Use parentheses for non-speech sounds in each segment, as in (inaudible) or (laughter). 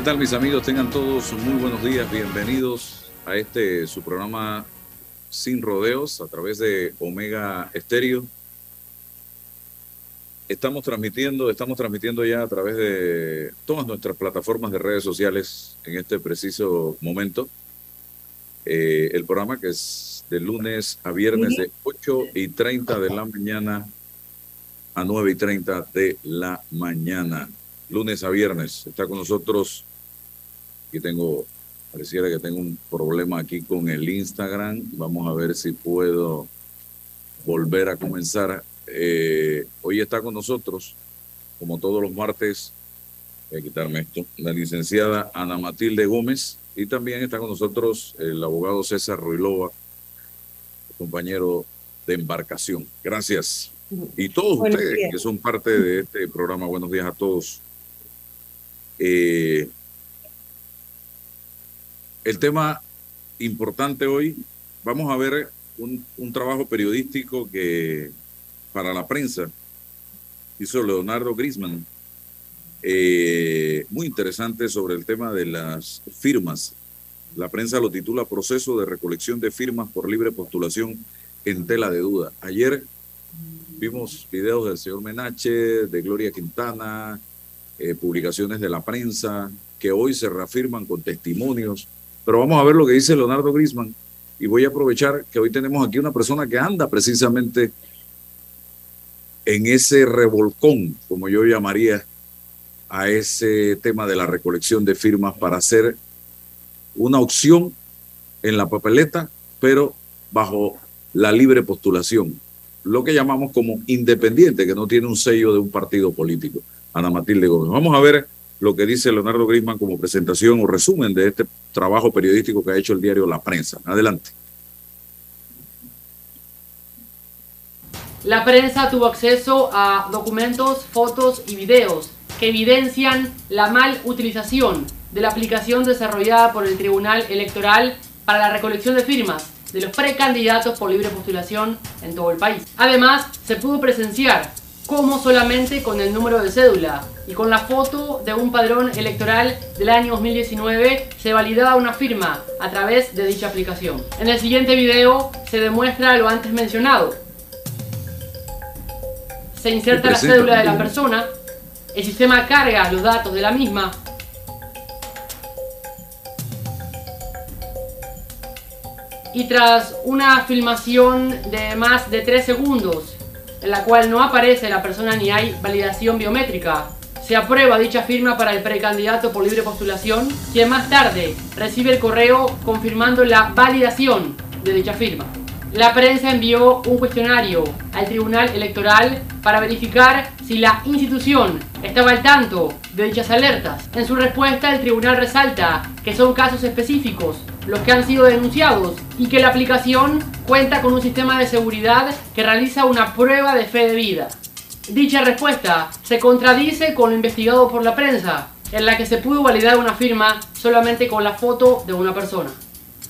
¿Qué tal mis amigos? Tengan todos muy buenos días, bienvenidos a este su programa Sin Rodeos a través de Omega Estéreo. Estamos transmitiendo, estamos transmitiendo ya a través de todas nuestras plataformas de redes sociales en este preciso momento. Eh, el programa que es de lunes a viernes de 8 y 30 de la mañana a 9 y 30 de la mañana lunes a viernes. Está con nosotros Aquí tengo, pareciera que tengo un problema aquí con el Instagram. Vamos a ver si puedo volver a comenzar. Eh, hoy está con nosotros, como todos los martes, voy a quitarme esto, la licenciada Ana Matilde Gómez y también está con nosotros el abogado César Ruilova, compañero de embarcación. Gracias. Y todos ustedes que son parte de este programa, buenos días a todos. Eh, el tema importante hoy, vamos a ver un, trabajo periodístico que para la prensa hizo Leonardo Grisman, eh, muy interesante sobre el tema de las firmas. La prensa lo titula Proceso de recolección de firmas por libre postulación en tela de duda. Ayer vimos videos del señor Menache, de Gloria Quintana, eh, publicaciones de la prensa, que hoy se reafirman con testimonios pero vamos a ver lo que dice Leonardo Grisman y voy a aprovechar que hoy tenemos aquí una persona que anda precisamente en ese revolcón, como yo llamaría a ese tema de la recolección de firmas para hacer una opción en la papeleta, pero bajo la libre postulación, lo que llamamos como independiente, que no tiene un sello de un partido político. Ana Matilde Gómez. Vamos a ver lo que dice Leonardo Grisman como presentación o resumen de este trabajo periodístico que ha hecho el diario La Prensa. Adelante. La prensa tuvo acceso a documentos, fotos y videos que evidencian la mal utilización de la aplicación desarrollada por el Tribunal Electoral para la recolección de firmas de los precandidatos por libre postulación en todo el país. Además, se pudo presenciar como solamente con el número de cédula y con la foto de un padrón electoral del año 2019 se validaba una firma a través de dicha aplicación. En el siguiente video se demuestra lo antes mencionado. Se inserta la cédula de la persona, el sistema carga los datos de la misma y tras una filmación de más de 3 segundos en la cual no aparece la persona ni hay validación biométrica. Se aprueba dicha firma para el precandidato por libre postulación, quien más tarde recibe el correo confirmando la validación de dicha firma. La prensa envió un cuestionario al Tribunal Electoral para verificar si la institución estaba al tanto de dichas alertas. En su respuesta, el tribunal resalta que son casos específicos los que han sido denunciados y que la aplicación cuenta con un sistema de seguridad que realiza una prueba de fe de vida. Dicha respuesta se contradice con lo investigado por la prensa, en la que se pudo validar una firma solamente con la foto de una persona.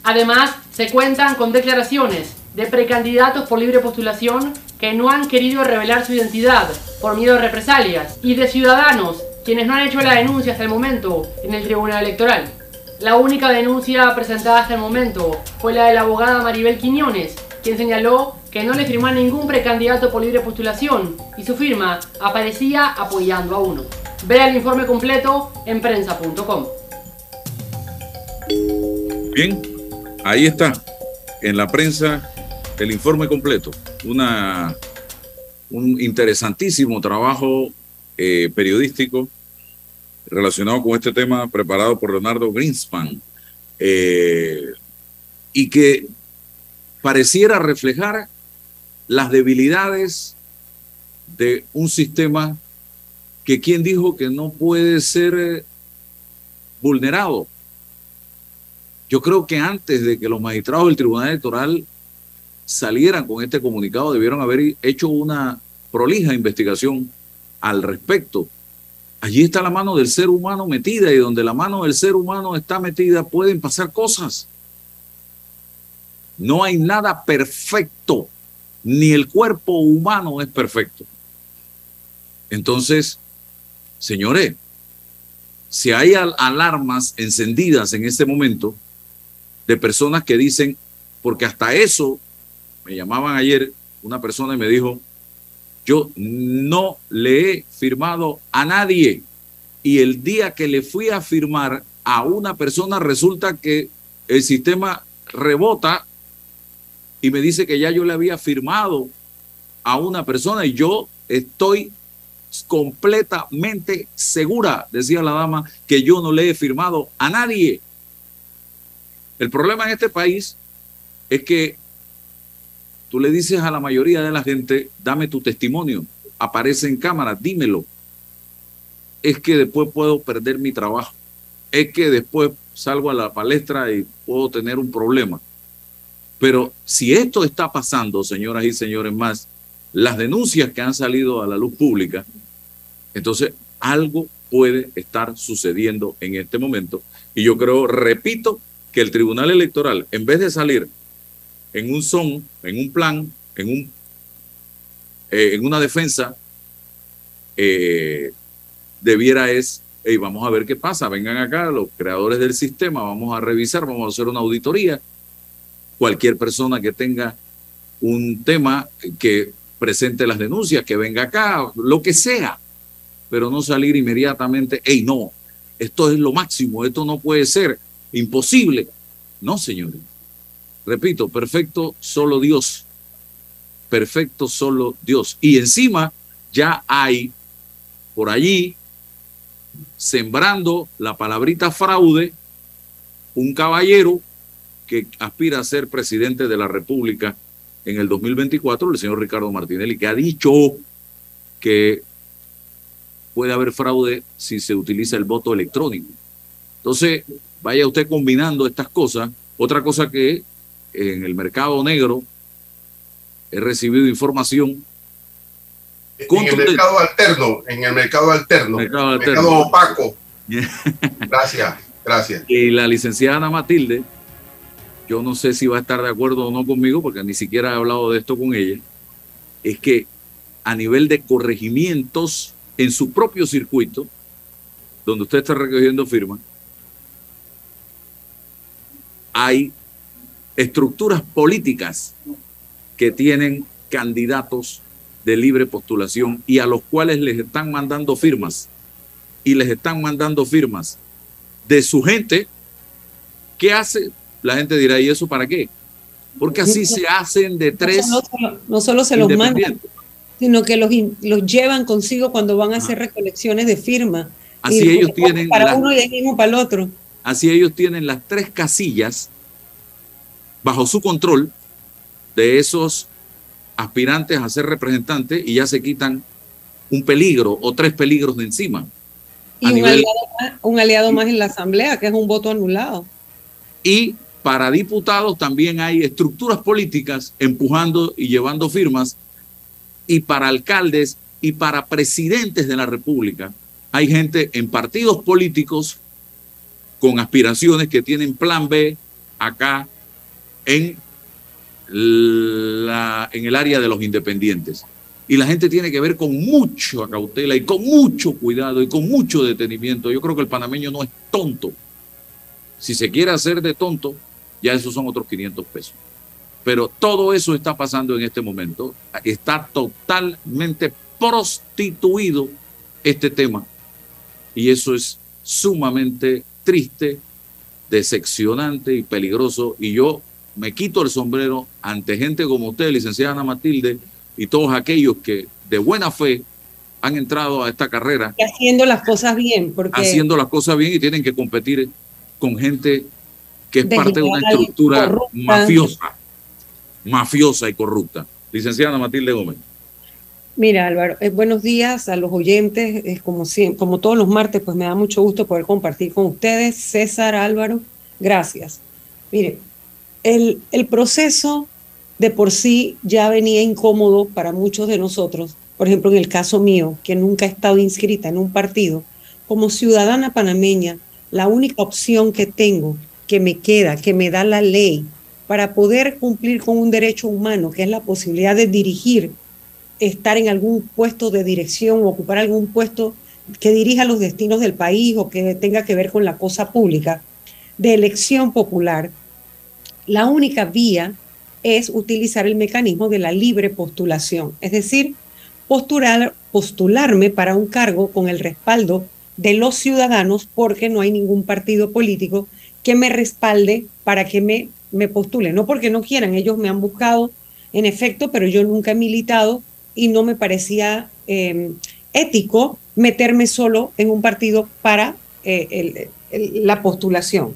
Además, se cuentan con declaraciones de precandidatos por libre postulación que no han querido revelar su identidad por miedo a represalias y de ciudadanos quienes no han hecho la denuncia hasta el momento en el Tribunal Electoral. La única denuncia presentada hasta el momento fue la de la abogada Maribel Quiñones, quien señaló que no le firmó a ningún precandidato por libre postulación y su firma aparecía apoyando a uno. Vea el informe completo en prensa.com. Bien, ahí está, en la prensa, el informe completo. Una, un interesantísimo trabajo eh, periodístico relacionado con este tema preparado por Leonardo Greenspan eh, y que pareciera reflejar las debilidades de un sistema que quien dijo que no puede ser eh, vulnerado. Yo creo que antes de que los magistrados del Tribunal Electoral salieran con este comunicado, debieron haber hecho una prolija investigación al respecto Allí está la mano del ser humano metida y donde la mano del ser humano está metida pueden pasar cosas. No hay nada perfecto, ni el cuerpo humano es perfecto. Entonces, señores, si hay alarmas encendidas en este momento de personas que dicen, porque hasta eso, me llamaban ayer una persona y me dijo, yo no le he firmado a nadie. Y el día que le fui a firmar a una persona, resulta que el sistema rebota y me dice que ya yo le había firmado a una persona y yo estoy completamente segura, decía la dama, que yo no le he firmado a nadie. El problema en este país es que Tú le dices a la mayoría de la gente, dame tu testimonio, aparece en cámara, dímelo. Es que después puedo perder mi trabajo. Es que después salgo a la palestra y puedo tener un problema. Pero si esto está pasando, señoras y señores más, las denuncias que han salido a la luz pública, entonces algo puede estar sucediendo en este momento. Y yo creo, repito, que el Tribunal Electoral, en vez de salir en un son, en un plan, en, un, eh, en una defensa, eh, debiera es, hey, vamos a ver qué pasa, vengan acá los creadores del sistema, vamos a revisar, vamos a hacer una auditoría. Cualquier persona que tenga un tema que presente las denuncias, que venga acá, lo que sea, pero no salir inmediatamente, hey, no, esto es lo máximo, esto no puede ser, imposible. No, señores. Repito, perfecto solo Dios. Perfecto solo Dios. Y encima ya hay por allí, sembrando la palabrita fraude, un caballero que aspira a ser presidente de la República en el 2024, el señor Ricardo Martinelli, que ha dicho que puede haber fraude si se utiliza el voto electrónico. Entonces, vaya usted combinando estas cosas. Otra cosa que en el mercado negro, he recibido información. En el mercado alterno, en el mercado alterno, mercado, mercado opaco. (laughs) gracias, gracias. Y la licenciada Ana Matilde, yo no sé si va a estar de acuerdo o no conmigo, porque ni siquiera he hablado de esto con ella, es que a nivel de corregimientos en su propio circuito, donde usted está recogiendo firmas, hay estructuras políticas que tienen candidatos de libre postulación y a los cuales les están mandando firmas y les están mandando firmas de su gente, ¿qué hace? La gente dirá, ¿y eso para qué? Porque así se hacen de tres. No solo, se los mandan, sino que los, los llevan consigo cuando van a hacer recolecciones de firmas. Así ellos tienen. Para uno y mismo para el otro. Así ellos tienen las tres casillas bajo su control de esos aspirantes a ser representantes y ya se quitan un peligro o tres peligros de encima. Y un, aliado más, un, aliado más, en la Asamblea, que es un voto anulado. Y para diputados también hay estructuras políticas empujando y llevando firmas. Y para alcaldes y para presidentes de la República hay gente en partidos políticos con aspiraciones que tienen plan B acá en, la, en el área de los independientes. Y la gente tiene que ver con mucha cautela y con mucho cuidado y con mucho detenimiento. Yo creo que el panameño no es tonto. Si se quiere hacer de tonto, ya esos son otros 500 pesos. Pero todo eso está pasando en este momento. Está totalmente prostituido este tema. Y eso es sumamente triste, decepcionante y peligroso. Y yo me quito el sombrero ante gente como usted, licenciada Ana Matilde, y todos aquellos que de buena fe han entrado a esta carrera. Y haciendo las cosas bien. Porque... Haciendo las cosas bien y tienen que competir con gente que es parte de una estructura mafiosa, mafiosa y corrupta. Licenciada Matilde Gómez. Mira, Álvaro, eh, buenos días a los oyentes. Es como, como todos los martes, pues me da mucho gusto poder compartir con ustedes. César, Álvaro, gracias. Mire, el, el proceso de por sí ya venía incómodo para muchos de nosotros. Por ejemplo, en el caso mío, que nunca he estado inscrita en un partido, como ciudadana panameña, la única opción que tengo, que me queda, que me da la ley para poder cumplir con un derecho humano, que es la posibilidad de dirigir, estar en algún puesto de dirección o ocupar algún puesto que dirija los destinos del país o que tenga que ver con la cosa pública, de elección popular, la única vía es utilizar el mecanismo de la libre postulación, es decir, postular, postularme para un cargo con el respaldo de los ciudadanos porque no hay ningún partido político que me respalde para que me, me postule. No porque no quieran, ellos me han buscado, en efecto, pero yo nunca he militado y no me parecía em, ético meterme solo en un partido para eh, la postulación.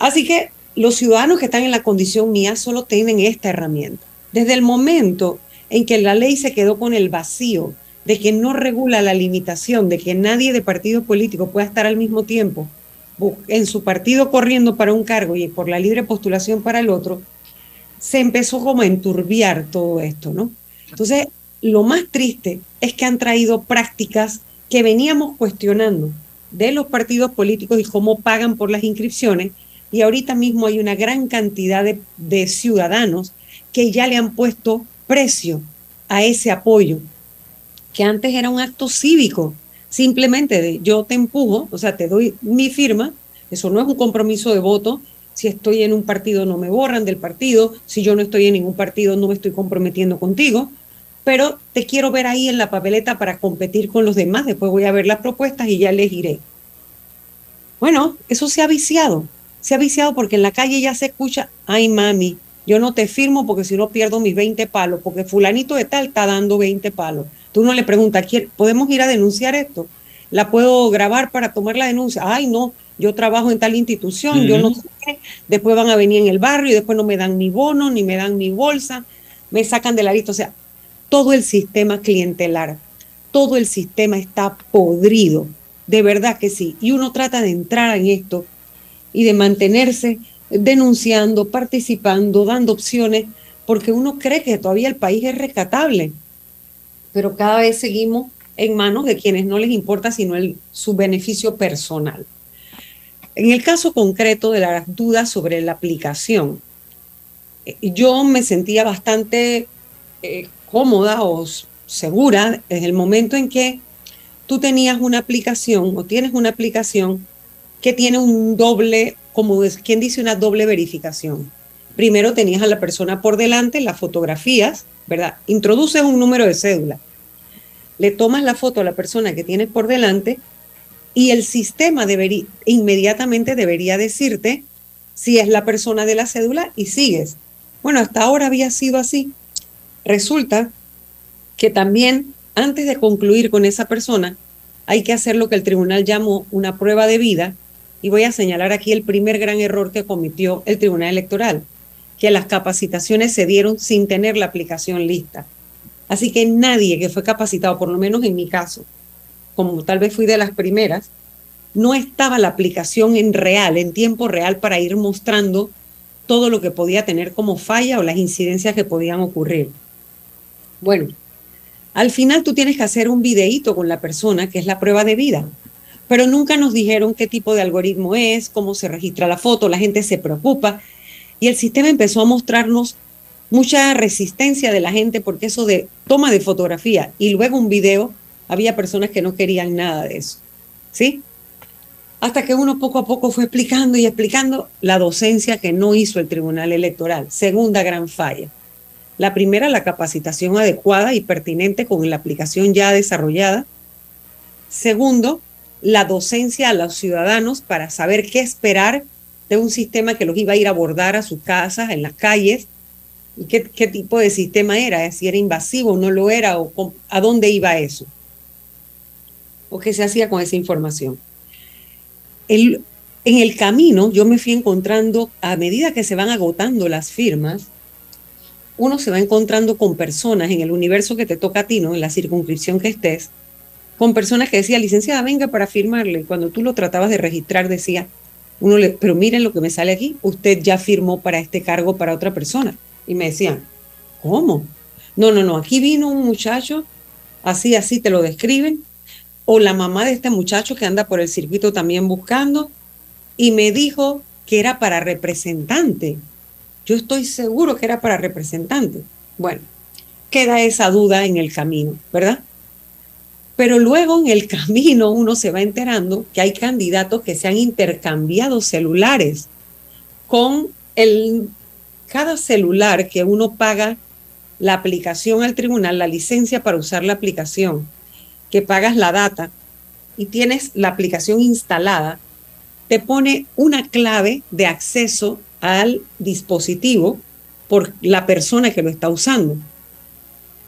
Así que los ciudadanos que están en la condición mía solo tienen esta herramienta. Desde el momento en que la ley se quedó con el vacío de que no regula la limitación de que nadie de partido político pueda estar al mismo tiempo en su partido corriendo para un cargo y por la libre postulación para el otro, se empezó como a enturbiar todo esto, ¿no? Entonces, lo más triste es que han traído prácticas que veníamos cuestionando de los partidos políticos y cómo pagan por las inscripciones, y ahorita mismo hay una gran cantidad de, de ciudadanos que ya le han puesto precio a ese apoyo que antes era un acto cívico, simplemente de yo te empujo, o sea, te doy mi firma, eso no es un compromiso de voto, si estoy en un partido no me borran del partido, si yo no estoy en ningún partido no me estoy comprometiendo contigo, pero te quiero ver ahí en la papeleta para competir con los demás, después voy a ver las propuestas y ya elegiré. Bueno, eso se ha viciado, se ha viciado porque en la calle ya se escucha, ay mami, yo no te firmo porque si no pierdo mis 20 palos, porque fulanito de tal está dando 20 palos. Tú no le preguntas, ¿podemos ir a denunciar esto? ¿La puedo grabar para tomar la denuncia? Ay, no, yo trabajo en tal institución, yo no sé qué. Después van a venir en el barrio y después no me dan ni bono, ni me dan mi bolsa, me sacan de la lista. O sea, todo el sistema clientelar, todo el sistema está podrido, de verdad que sí. Y uno trata de entrar en esto y de mantenerse denunciando, participando, dando opciones, porque uno cree que todavía el país es rescatable pero cada vez seguimos en manos de quienes no les importa sino el, su beneficio personal. En el caso concreto de las dudas sobre la aplicación, eh, yo me sentía bastante eh, cómoda o segura desde el momento en que tú tenías una aplicación o tienes una aplicación que tiene un doble, como quien dice, una doble verificación. Primero tenías a la persona por delante, las fotografías, ¿verdad? Introduces un número de cédula, le tomas la foto a la persona que tienes por delante y el sistema debería, inmediatamente debería decirte si es la persona de la cédula y sigues. Bueno, hasta ahora había sido así. Resulta que también antes de concluir con esa persona hay que hacer lo que el tribunal llamó una prueba de vida y voy a señalar aquí el primer gran error que cometió el tribunal electoral que las capacitaciones se dieron sin tener la aplicación lista. Así que nadie que fue capacitado, por lo menos en mi caso, como tal vez fui de las primeras, no estaba la aplicación en real, en tiempo real, para ir mostrando todo lo que podía tener como falla o las incidencias que podían ocurrir. Bueno, al final tú tienes que hacer un videíto con la persona, que es la prueba de vida, pero nunca nos dijeron qué tipo de algoritmo es, cómo se registra la foto, la gente se preocupa y el sistema empezó a mostrarnos mucha resistencia de la gente porque eso de toma de fotografía y luego un video, había personas que no querían nada de eso. ¿Sí? Hasta que uno poco a poco fue explicando y explicando la docencia que no hizo el Tribunal Electoral. Segunda gran falla. La primera, la capacitación adecuada y pertinente con la aplicación ya desarrollada. Segundo, la docencia a los ciudadanos para saber qué esperar de un sistema que los iba a ir a abordar a sus casas, en las calles, y qué, tipo de sistema era, si era invasivo o no lo era, o a dónde iba eso, o qué se hacía con esa información. El, en el camino yo me fui encontrando, a medida que se van agotando las firmas, uno se va encontrando con personas en el universo que te toca a ti, ¿no? En la circunscripción que estés, con personas que decía, licenciada, venga para firmarle. Cuando tú lo tratabas de registrar, decía, uno le, pero miren lo que me sale aquí, usted ya firmó para este cargo para otra persona. Y me decían, ¿cómo? No, no, no, aquí vino un muchacho, así, así te lo describen, o la mamá de este muchacho que anda por el circuito también buscando, y me dijo que era para representante. Yo estoy seguro que era para representante. Bueno, queda esa duda en el camino, ¿verdad? Pero luego en el (laughs) camino uno se va enterando que hay candidatos que se han intercambiado celulares con el cada celular que uno paga la aplicación al tribunal, la licencia para usar la aplicación, que pagas la data y tienes la aplicación instalada, te pone una clave de acceso al dispositivo por la persona que lo está usando.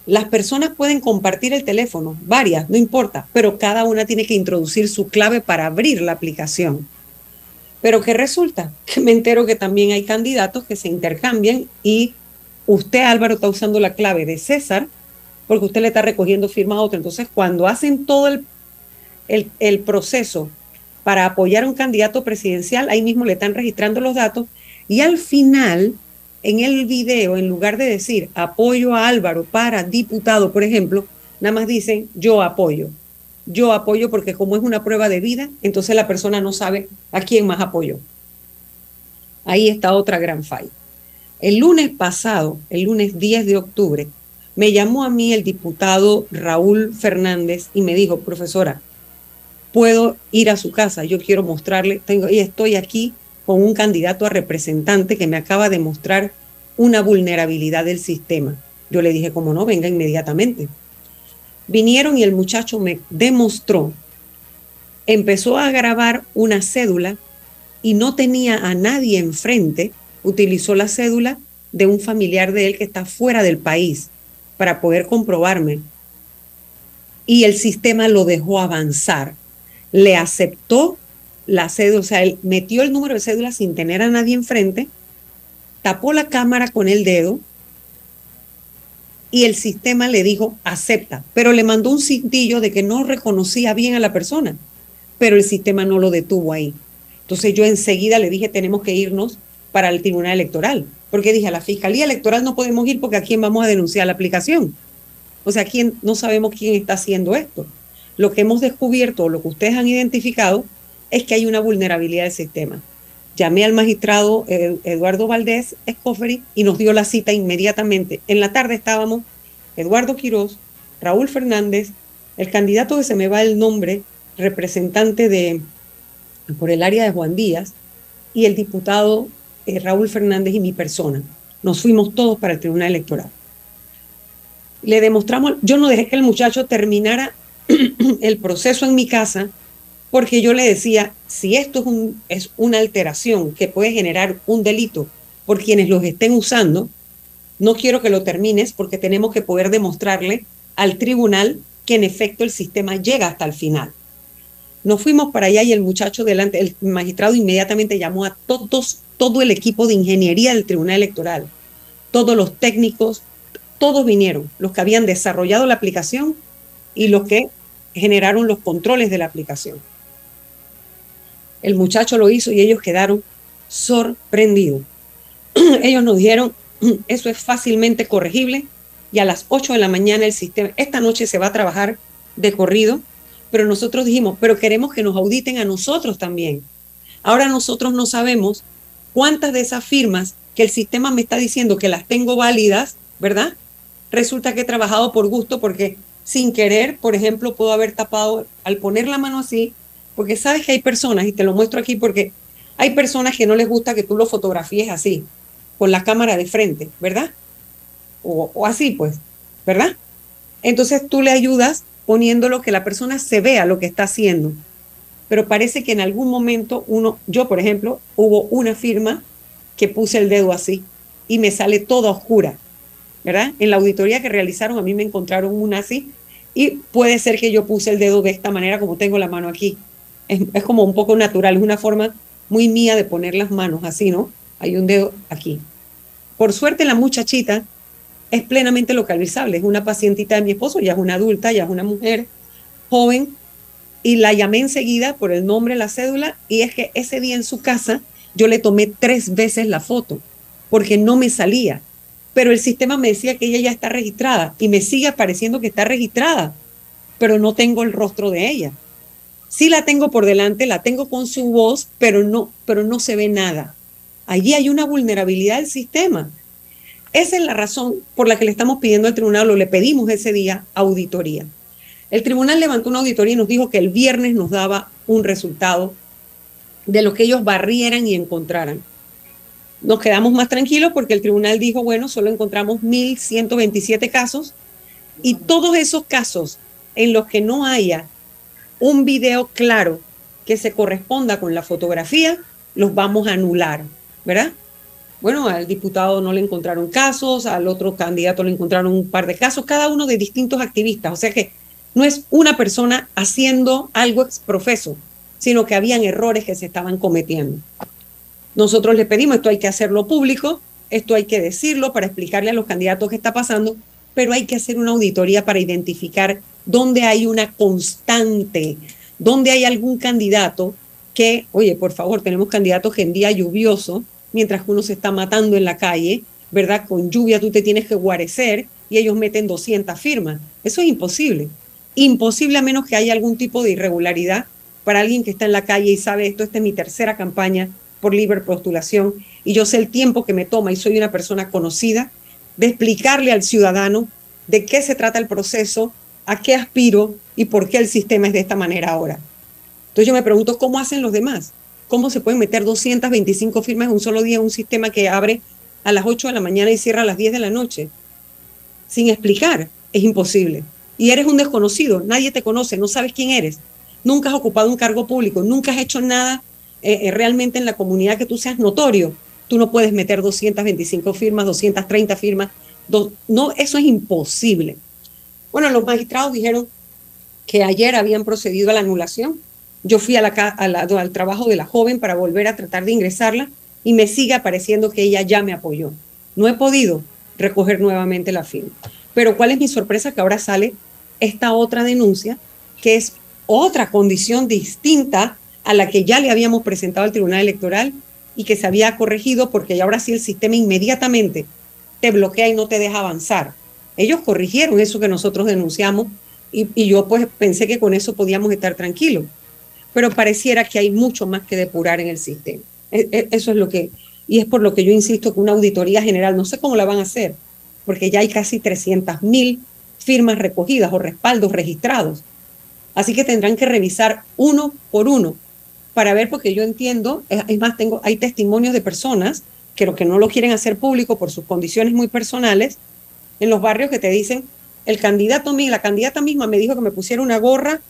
Las personas pueden compartir el teléfono, varias, no importa, pero cada una tiene que introducir su clave para abrir la aplicación. Pero ¿qué resulta? (laughs) Que me entero que también hay candidatos que se intercambian y usted, Álvaro, está usando la clave de César porque usted le está recogiendo firma a otro. Entonces, cuando hacen todo el, el, el proceso para apoyar a un candidato presidencial, ahí mismo le están registrando los datos y al final, en el video, en lugar de decir apoyo a Álvaro para diputado, por ejemplo, nada más dicen yo apoyo yo apoyo porque como es una prueba de vida, entonces la persona no sabe a quién más apoyo. Ahí está otra gran falla. El lunes pasado, el lunes 10 de octubre, me llamó a mí el diputado Raúl Fernández y me dijo, profesora, puedo ir a su casa, yo quiero mostrarle, tengo, y estoy aquí con un candidato a representante que me acaba de mostrar una vulnerabilidad del sistema. Yo le dije, como no, venga inmediatamente. Vinieron y el muchacho me demostró, empezó a grabar una cédula y no tenía a nadie enfrente, utilizó la cédula de un familiar de él que está fuera del país para poder comprobarme. Y el sistema lo dejó avanzar. Le aceptó la cédula, o sea, él metió el número de cédula sin tener a nadie enfrente, tapó la cámara con el dedo y el sistema le dijo acepta, pero le mandó un cintillo de que no reconocía bien a la persona, pero el sistema no lo detuvo ahí. Entonces yo enseguida le dije tenemos que irnos para el Tribunal Electoral, porque dije a la Fiscalía Electoral no podemos ir porque a quién vamos a denunciar la aplicación. O sea, quién no sabemos quién está haciendo esto. Lo que hemos descubierto, lo que ustedes han identificado, es que hay una vulnerabilidad del sistema. Llamé al magistrado eh, Eduardo Valdés Escoferi y nos dio la cita inmediatamente. En la tarde estábamos Eduardo Quirós, Raúl Fernández, el candidato que se me va el nombre, representante de por el área de Juan Díaz, y el diputado eh, Raúl Fernández y mi persona. Nos fuimos todos para el Tribunal Electoral. Le demostramos, yo no dejé que el muchacho terminara (clears throat) el proceso en mi casa porque yo le decía, si esto es, un, es una alteración que puede generar un delito por quienes los estén usando, no quiero que lo termines porque tenemos que poder demostrarle al tribunal que en efecto el sistema llega hasta el final. Nos fuimos para allá y el muchacho delante, el magistrado inmediatamente llamó a todos, todo el equipo de ingeniería del Tribunal Electoral, todos los técnicos, todos vinieron, los que habían desarrollado la aplicación y los que generaron los controles de la aplicación. El muchacho lo hizo y ellos quedaron sorprendidos. (clears throat) ellos nos dijeron, (clears throat) eso es fácilmente corregible y a las 8 de la mañana el sistema, esta noche se va a trabajar de corrido, pero nosotros dijimos, pero queremos que nos auditen a nosotros también. Ahora nosotros no sabemos cuántas de esas firmas que el sistema me está diciendo que las tengo válidas, ¿verdad? Resulta que he trabajado por gusto porque sin querer, por ejemplo, puedo haber tapado, al poner la mano así, porque sabes que hay personas, y te lo muestro aquí porque hay personas que no les gusta que tú lo fotografíes así, con la cámara de frente, ¿verdad? O, o así, pues, ¿verdad? Entonces tú le ayudas poniéndolo que la persona se vea lo que está haciendo. Pero parece que en algún momento uno, yo por ejemplo, hubo una firma que puse el dedo así y me sale toda oscura, ¿verdad? En la auditoría que realizaron a mí me encontraron una así y puede ser que yo puse el dedo de esta manera como tengo la mano aquí. Es, es como un poco natural, es una forma muy mía de poner las manos así, ¿no? Hay un dedo aquí. Por suerte la muchachita es plenamente localizable. Es una pacientita de mi esposo, ya es una adulta, ya es una mujer joven, y la llamé enseguida por el nombre, la cédula, y es que ese día en su casa yo le tomé tres veces la foto, porque no me salía. Pero el sistema me decía que ella ya está registrada y me sigue apareciendo que está registrada, pero no tengo el rostro de ella. Sí la tengo por delante, la tengo con su voz, pero no, pero no se ve nada. Allí hay una vulnerabilidad del sistema. Esa es la razón por la que le estamos pidiendo al tribunal o le pedimos ese día auditoría. El tribunal levantó una auditoría y nos dijo que el viernes nos daba un resultado de lo que ellos barrieran y encontraran. Nos quedamos más tranquilos porque el tribunal dijo, bueno, solo encontramos 1.127 casos y todos esos casos en los que no haya un video claro que se corresponda con la fotografía, los vamos a anular, ¿verdad? Bueno, al diputado no le encontraron casos, al otro candidato le encontraron un par de casos, cada uno de distintos activistas. O sea que no es una persona haciendo algo exprofeso, sino que habían errores que se estaban cometiendo. Nosotros le pedimos, esto hay que hacerlo público, esto hay que decirlo para explicarle a los candidatos qué está pasando, pero hay que hacer una auditoría para identificar dónde hay una constante, dónde hay algún candidato que, oye, por favor, tenemos candidatos que en día lluvioso mientras uno se está matando en la calle, ¿verdad? Con lluvia tú te tienes que guarecer y ellos meten 200 firmas. Eso es imposible. Imposible a menos que haya algún tipo de irregularidad para alguien que está en la calle y sabe esto, esta es mi tercera campaña por libre postulación y yo sé el tiempo que me toma y soy una persona conocida de explicarle al ciudadano de qué se trata el proceso, a qué aspiro y por qué el sistema es de esta manera ahora. Entonces yo me pregunto, ¿cómo hacen los demás? ¿Cómo se pueden meter 225 firmas en un solo día en un sistema que abre a las 8 de la mañana y cierra a las 10 de la noche? Sin explicar, es imposible. Y eres un desconocido, nadie te conoce, no sabes quién eres, nunca has ocupado un cargo público, nunca has hecho nada eh, eh, realmente en la comunidad que tú seas notorio. Tú no puedes meter 225 firmas, 230 firmas. no, eso es imposible. Bueno, los magistrados dijeron que ayer habían procedido a la anulación yo fui a la, al trabajo de la joven para volver a tratar de ingresarla y me sigue apareciendo que ella ya me apoyó. No he podido recoger nuevamente la firma. Pero ¿cuál es mi sorpresa? Que ahora sale esta otra denuncia, que es otra condición distinta a la que ya le habíamos presentado al Tribunal Electoral y que se había corregido porque ahora sí el sistema inmediatamente te bloquea y no te deja avanzar. Ellos corrigieron eso que nosotros denunciamos y, yo pues pensé que con eso podíamos estar tranquilos pero pareciera que hay mucho más que depurar en el sistema. E, e, eso es lo que, y es por lo que yo insisto que una auditoría general, no sé cómo la van a hacer, porque ya hay casi 300 mil firmas recogidas o respaldos registrados. Así que tendrán que revisar uno por uno para ver, porque yo entiendo, es más, tengo, hay testimonios de personas que lo que no lo quieren hacer público por sus condiciones muy personales, en los barrios que te dicen, el candidato, la candidata misma me dijo que me pusiera una gorra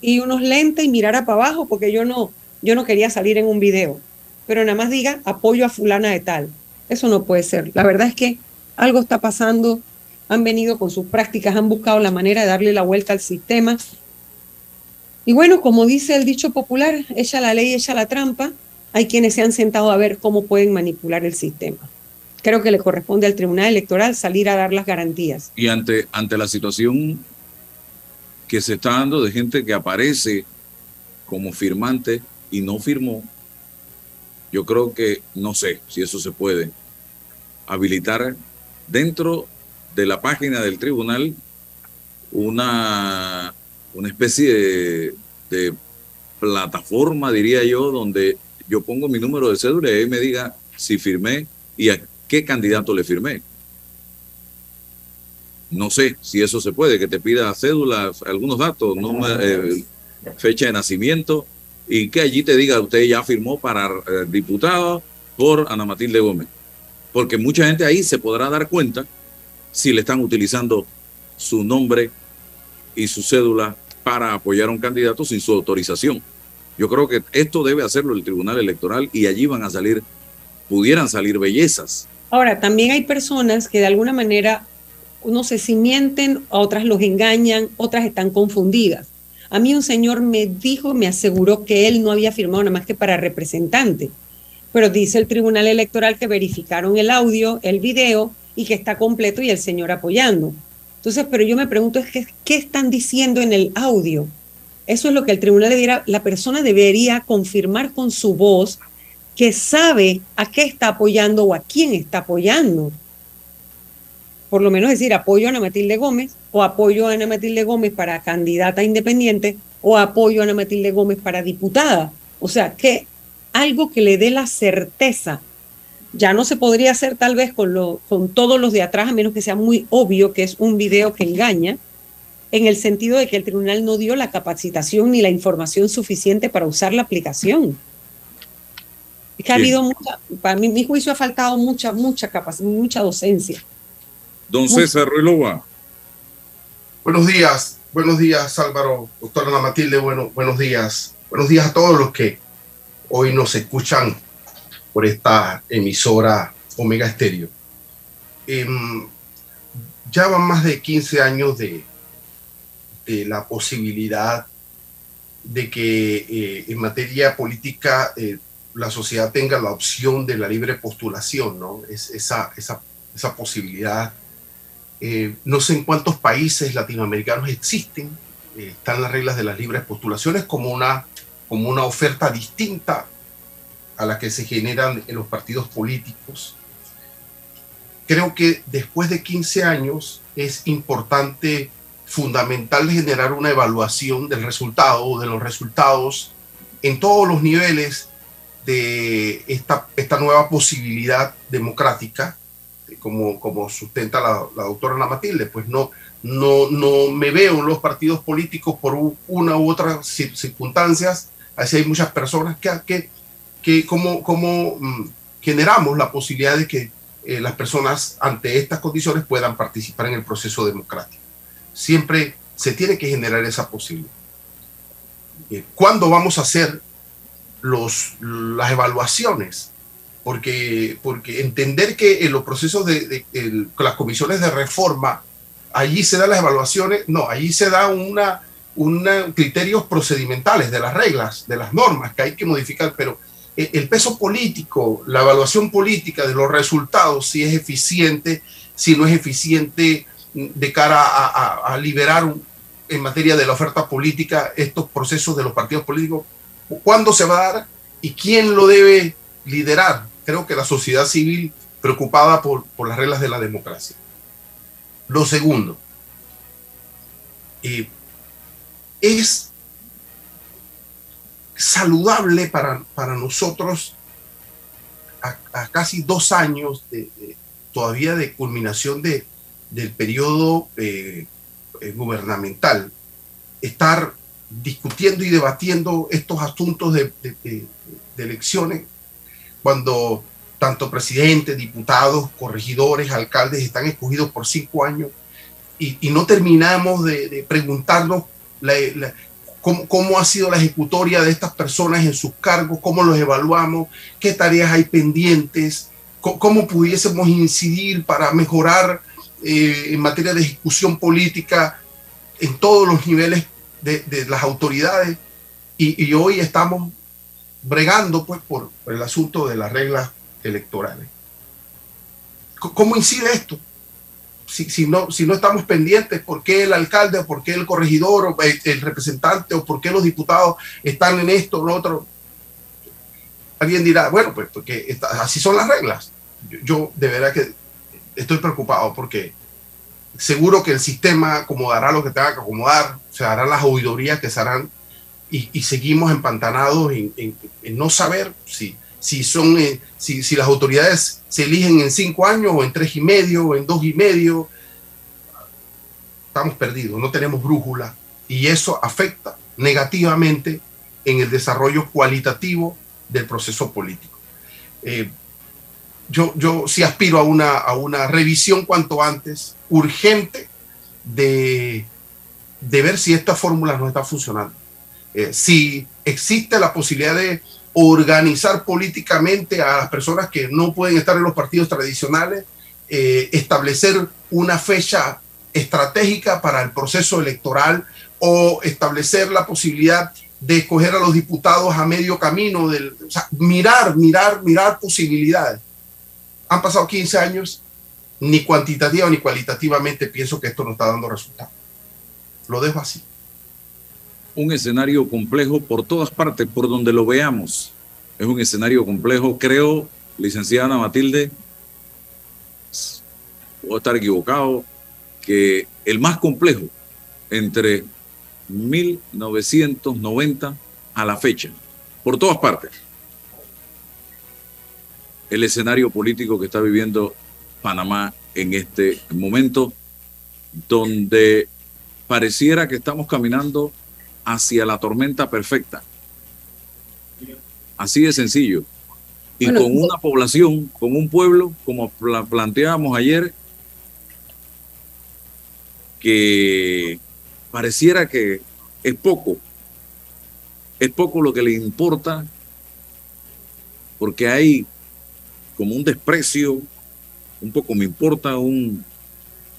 y unos lentes y mirara para abajo porque yo no, yo no quería salir en un video. Pero nada más diga apoyo a fulana de tal. Eso no puede ser. La verdad es que algo está pasando. Han venido con sus prácticas, han buscado la manera de darle la vuelta al sistema. Y bueno, como dice el dicho popular, echa la ley, echa la trampa. Hay quienes se han sentado a ver cómo pueden manipular el sistema. Creo que le corresponde al Tribunal Electoral salir a dar las garantías. Y ante, ante la situación que se está dando de gente que aparece como firmante y no firmó, yo creo que no sé si eso se puede habilitar dentro de la página del tribunal una, una especie de, plataforma, diría yo, donde yo pongo mi número de cédula y me diga si firmé y qué candidato le firmé. No sé si eso se puede, que te pida cédula, algunos datos, eh, fecha de nacimiento y que allí te diga, usted ya firmó para eh, diputado por Ana Matilde Gómez. Porque mucha gente ahí se podrá dar cuenta si le están utilizando su nombre y su cédula para apoyar a un candidato sin su autorización. Yo creo que esto debe hacerlo el Tribunal Electoral y allí van a salir, pudieran salir bellezas. Ahora, también hay personas que de alguna manera, no sé si mienten, otras los engañan, otras están confundidas. A mí un señor me dijo, me aseguró que él no había firmado nada más que para representante, pero dice el Tribunal Electoral que verificaron el audio, el video y que está completo y el señor apoyando. Entonces, pero yo me pregunto, que, ¿qué están diciendo en el audio? Eso es lo que el tribunal le diera, la persona debería confirmar con su voz que sabe a qué está apoyando o a quién está apoyando por lo menos decir apoyo a Ana Matilde Gómez o apoyo a Ana Matilde Gómez para candidata independiente o apoyo a Ana Matilde Gómez para diputada. O sea, que algo que le dé la certeza. Ya no se podría hacer tal vez con, lo, con todos los de atrás, a menos que sea muy obvio que es un video que engaña, en el sentido de que el tribunal no dio la capacitación ni la información suficiente para usar la aplicación. Que ha habido mucha, para mí, mi juicio ha faltado mucha, mucha capacidad, mucha docencia. Don César Ruilova. Buenos días, buenos días Álvaro, doctora Ana Matilde, bueno, buenos días. Buenos días a todos los que hoy nos escuchan por esta emisora Omega Estéreo. Em, ya van más de 15 años de, la posibilidad de que eh, en materia política eh, la sociedad tenga la opción de la libre postulación, ¿no? Es esa, esa, esa posibilidad eh, no sé en cuántos países latinoamericanos existen, eh, están las reglas de las libres postulaciones como una, como una oferta distinta a la que se generan en los partidos políticos. Creo que después de 15 años es importante, fundamental generar una evaluación del resultado de los resultados en todos los niveles de esta, esta nueva posibilidad democrática como, como sustenta la, doctora Ana Matilde, pues no, no, no me veo en los partidos políticos por una u otra circunstancias, así hay muchas personas que, que, que como, como mm, generamos la posibilidad de que eh, las personas ante estas condiciones puedan participar en el proceso democrático. Siempre se tiene que generar esa posibilidad. Eh, ¿Cuándo vamos a hacer los, las evaluaciones? porque, porque entender que en los procesos de, las comisiones de reforma, allí se dan las evaluaciones, no, allí se da una, una criterios procedimentales de las reglas, de las normas que hay que modificar, pero el peso político, la evaluación política de los resultados, si es eficiente, si no es eficiente de cara a, a liberar en materia de la oferta política estos procesos de los partidos políticos, cuándo se va a dar y quién lo debe liderar creo que la sociedad civil preocupada por, las reglas de la democracia. Lo segundo, eh, es saludable para, para nosotros a, casi dos años todavía de culminación de, del periodo eh, eh, gubernamental estar discutiendo y debatiendo estos asuntos de, elecciones cuando tanto presidentes, diputados, corregidores, alcaldes están escogidos por cinco años y, no terminamos de, preguntarnos cómo, ha sido la ejecutoria de estas personas en sus cargos, cómo los evaluamos, qué tareas hay pendientes, cómo, pudiésemos incidir para mejorar eh, en materia de ejecución política en todos los niveles de, las autoridades. y hoy estamos bregando pues por, el asunto de las reglas electorales. ¿Cómo incide esto? Si, si, no, si no estamos pendientes, ¿por qué el alcalde, o por qué el corregidor, o el, representante, o por qué los diputados están en esto o lo otro? Alguien dirá, bueno, pues porque así son las reglas. Yo, yo, de verdad que estoy preocupado porque seguro que el sistema acomodará lo que tenga que acomodar, se harán las auditorías que se harán y, seguimos empantanados en, no saber si, si, son, eh, si, si, las autoridades se eligen en cinco años o en tres y medio o en dos y medio. Estamos perdidos, no tenemos brújula y eso afecta negativamente en el desarrollo cualitativo del proceso político. Eh, yo, yo sí aspiro a una, a una revisión cuanto antes, urgente, de, de ver si esta fórmula no está funcionando. Eh, si existe la posibilidad de organizar políticamente a las personas que no pueden estar en los partidos tradicionales, eh, establecer una fecha estratégica para el proceso electoral o establecer la posibilidad de escoger a los diputados a medio camino, del, mirar, mirar, mirar posibilidades. Han pasado 15 años, ni cuantitativa ni cualitativamente pienso que esto no está dando resultados. Lo dejo así. Un escenario complejo por todas partes, por donde lo veamos. Es un escenario complejo. Creo, licenciada Matilde, puedo estar equivocado, que el más complejo entre 1990 a la fecha, por todas partes. El escenario político que está viviendo Panamá en este momento, donde pareciera que estamos caminando hacia la tormenta perfecta. Así de sencillo. Y con una población, con un pueblo, como planteábamos ayer, que pareciera que es poco, es poco lo que le importa, porque hay como un desprecio, un poco me importa un...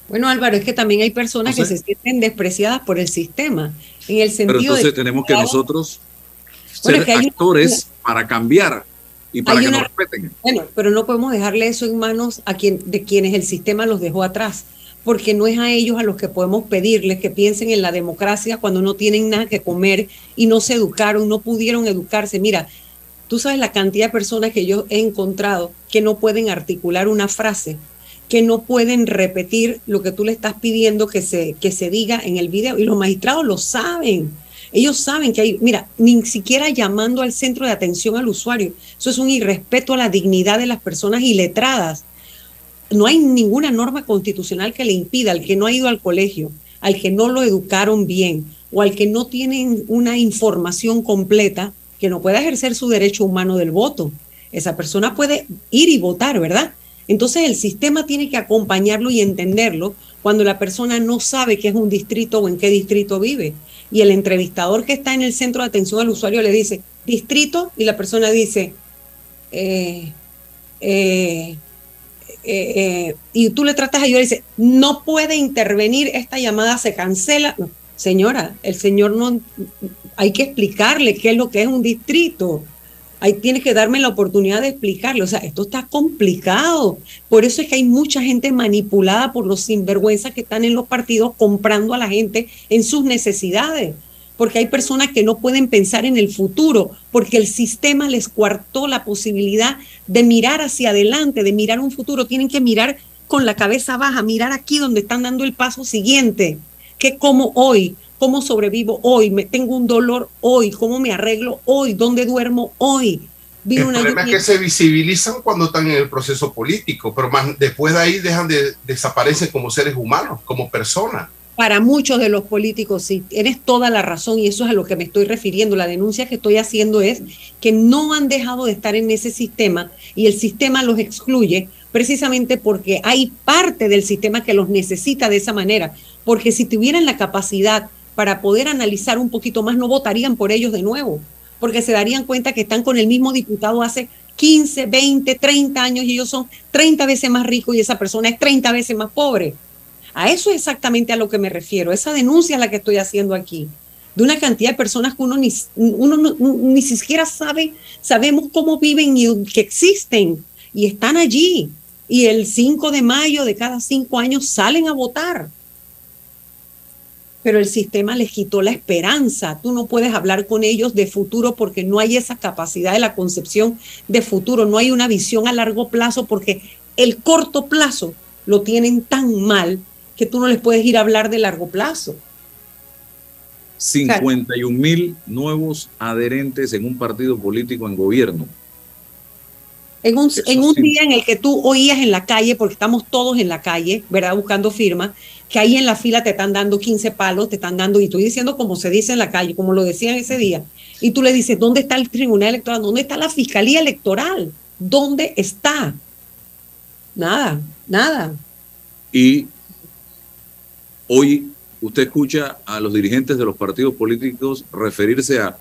Bueno, Álvaro, es que también hay personas que se sienten despreciadas por el sistema, en el sentido Pero entonces tenemos que nosotros ser actores para cambiar y para que nos respeten. Bueno, pero no podemos dejarle eso en manos a quien, de quienes el sistema los dejó atrás porque no es a ellos a los que podemos pedirles que piensen en la democracia cuando no tienen nada que comer y no se educaron, no pudieron educarse. Mira, tú sabes la cantidad de personas que yo he encontrado que no pueden articular una frase, que no pueden repetir lo que tú le estás pidiendo que se, que se diga en el video. Y los magistrados lo saben. Ellos saben que hay, mira, ni siquiera llamando al centro de atención al usuario. Eso es un irrespeto a la dignidad de las personas iletradas no hay ninguna norma constitucional que le impida al que no ha ido al colegio, al que no lo educaron bien o al que no tiene una información completa, que no pueda ejercer su derecho humano del voto. Esa persona puede ir y votar, ¿verdad? Entonces el sistema tiene que acompañarlo y entenderlo cuando la persona no sabe qué es un distrito o en qué distrito vive. Y el entrevistador que está en el centro de atención al usuario le dice, distrito, y la persona dice, eh, eh, eh, y tú le tratas a ayudar y dice, no puede intervenir, esta llamada se cancela. señora, el señor no, hay que explicarle qué es lo que es un distrito. Ahí tiene que darme la oportunidad de explicarle. O sea, esto está complicado. Por eso es que hay mucha gente manipulada por los sinvergüenzas que están en los partidos comprando a la gente en sus necesidades porque hay personas que no pueden pensar en el futuro, porque el sistema les cuartó la posibilidad de mirar hacia adelante, de mirar un futuro. Tienen que mirar con la cabeza baja, mirar aquí donde están dando el paso siguiente, que como hoy, cómo sobrevivo hoy, me tengo un dolor hoy, cómo me arreglo hoy, dónde duermo hoy. el problema es que se visibilizan cuando están en el proceso político, pero más después de ahí dejan de desaparecer como seres humanos, como personas para muchos de los políticos, sí, tienes toda la razón y eso es a lo que me estoy refiriendo. La denuncia que estoy haciendo es que no han dejado de estar en ese sistema y el sistema los excluye precisamente porque hay parte del sistema que los necesita de esa manera. Porque si tuvieran la capacidad para poder analizar un poquito más, no votarían por ellos de nuevo, porque se darían cuenta que están con el mismo diputado hace 15, 20, 30 años y ellos son 30 veces más ricos y esa persona es 30 veces más pobre. A eso es exactamente a lo que me refiero, esa denuncia a la que estoy haciendo aquí, de una cantidad de personas que uno ni, uno ni siquiera sabe, sabemos cómo viven y que existen y están allí. Y el 5 de mayo de cada cinco años salen a votar. Pero el sistema les quitó la esperanza. Tú no puedes hablar con ellos de futuro porque no hay esa capacidad de la concepción de futuro, no hay una visión a largo plazo porque el corto plazo lo tienen tan mal que tú no les puedes ir a hablar de largo plazo. 51 mil nuevos adherentes en un partido político en gobierno. En un, en un día en el que tú oías en la calle, porque estamos todos en la calle, ¿verdad? Buscando firmas, que ahí en la fila te están dando 15 palos, te están dando, y estoy diciendo como se dice en la calle, como lo decían ese día, y tú le dices, ¿dónde está el Tribunal Electoral? ¿Dónde está la Fiscalía Electoral? ¿Dónde está? Nada, nada. Y hoy usted escucha a los dirigentes de los partidos políticos referirse a,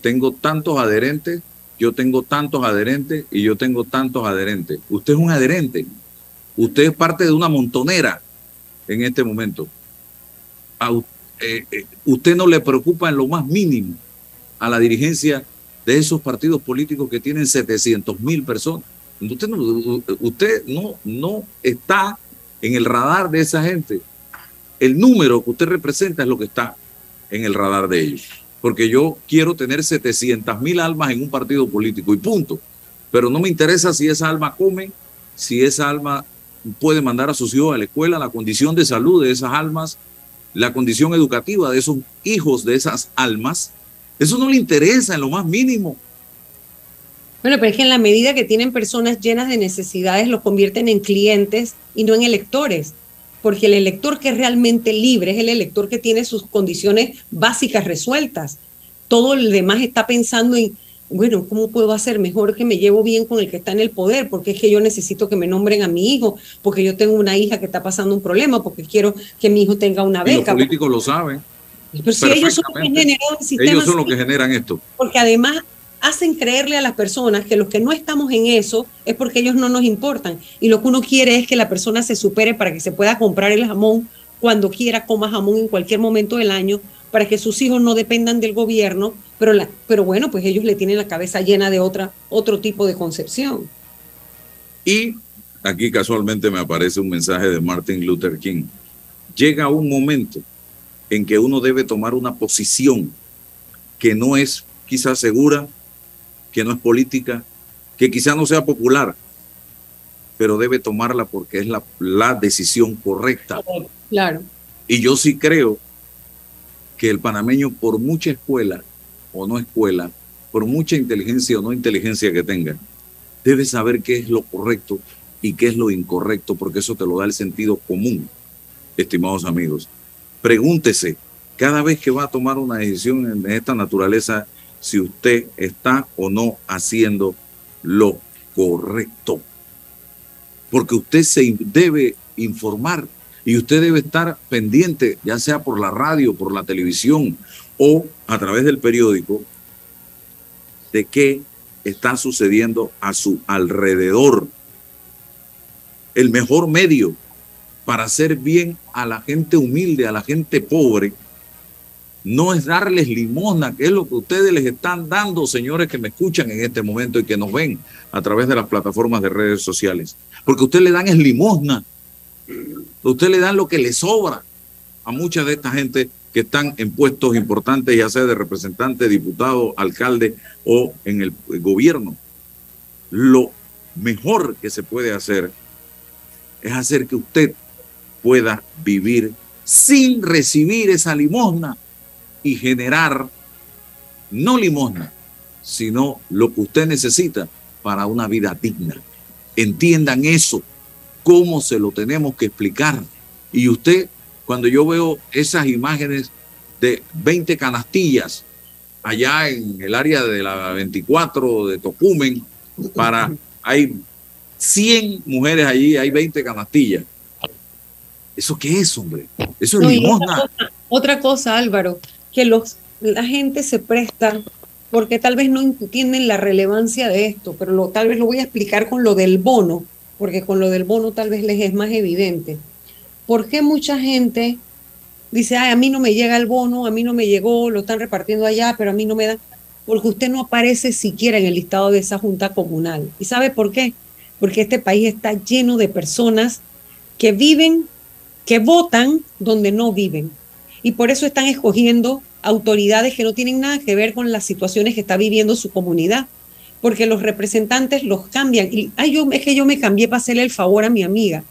tengo tantos adherentes, yo tengo tantos adherentes y yo tengo tantos adherentes. Usted es un adherente, usted es parte de una montonera en este momento. Eh, eh, usted no le preocupa en lo más mínimo a la dirigencia de esos partidos políticos que tienen 700 mil personas. Usted no, usted no, no está en el radar de esa gente. El número que usted representa es lo que está en el radar de ellos. Porque yo quiero tener 700 mil almas en un partido político y punto. Pero no me interesa si esa alma come, si esa alma puede mandar a sus hijos a la escuela, la condición de salud de esas almas, la condición educativa de esos hijos de esas almas. Eso no le interesa en lo más mínimo. Bueno, pero es que en la medida que tienen personas llenas de necesidades, los convierten en clientes y no en electores. Porque el elector que es realmente libre es el elector que tiene sus condiciones básicas resueltas. Todo el demás está pensando en, bueno, ¿cómo puedo hacer mejor que me llevo bien con el que está en el poder? Porque es que yo necesito que me nombren a mi hijo, porque yo tengo una hija que está pasando un problema, porque quiero que mi hijo tenga una beca. los políticos lo saben. Pero si ellos son los que generan Ellos son los que generan esto. Porque además hacen creerle a las personas que los que no estamos en eso es porque ellos no nos importan. Y lo que uno quiere es que la persona se supere para que se pueda comprar el jamón cuando quiera, coma jamón en cualquier momento del año, para que sus hijos no dependan del gobierno, pero, la, pero bueno, pues ellos le tienen la cabeza llena de otra, otro tipo de concepción. Y aquí casualmente me aparece un mensaje de Martin Luther King. Llega un momento en que uno debe tomar una posición que no es quizás segura, que no es política, que quizá no sea popular, pero debe tomarla porque es la, la decisión correcta. Claro. Y yo sí creo que el panameño, por mucha escuela o no escuela, por mucha inteligencia o no inteligencia que tenga, debe saber qué es lo correcto y qué es lo incorrecto, porque eso te lo da el sentido común, estimados amigos. Pregúntese cada vez que va a tomar una decisión de esta naturaleza, si usted está o no haciendo lo correcto. Porque usted se debe informar y usted debe estar pendiente, ya sea por la radio, por la televisión o a través del periódico, de qué está sucediendo a su alrededor. El mejor medio para hacer bien a la gente humilde, a la gente pobre, no es darles limosna, que es lo que ustedes les están dando, señores que me escuchan en este momento y que nos ven a través de las plataformas de redes sociales. Porque ustedes le dan limosna. Ustedes le dan lo que les sobra a mucha de esta gente que están en puestos importantes, ya sea de representante, diputado, alcalde o en el gobierno. Lo mejor que se puede hacer es hacer que usted pueda vivir sin recibir esa limosna y generar no limosna, sino lo que usted necesita para una vida digna. Entiendan eso, cómo se lo tenemos que explicar. Y usted, cuando yo veo esas imágenes de 20 canastillas allá en el área de la 24 de Tocumen, para, (laughs) hay 100 mujeres allí, hay 20 canastillas. ¿Eso qué es, hombre? Eso es limosna. otra cosa, Álvaro, que los, la gente se presta porque tal vez no entienden la relevancia de esto, pero lo, tal vez lo voy a explicar con lo del bono, porque con lo del bono tal vez les es más evidente. ¿Por qué mucha gente dice, Ay, a mí no me llega el bono, a mí no me llegó, lo están repartiendo allá, pero a mí no me da? Porque usted no aparece siquiera en el listado de esa junta comunal. ¿Y sabe por qué? Porque este país está lleno de personas que viven, que votan donde no viven y por eso están escogiendo autoridades que no tienen nada que ver con las situaciones que está viviendo su comunidad, porque los representantes los cambian. Y ay, yo, es que yo me cambié para hacerle el favor a mi amiga.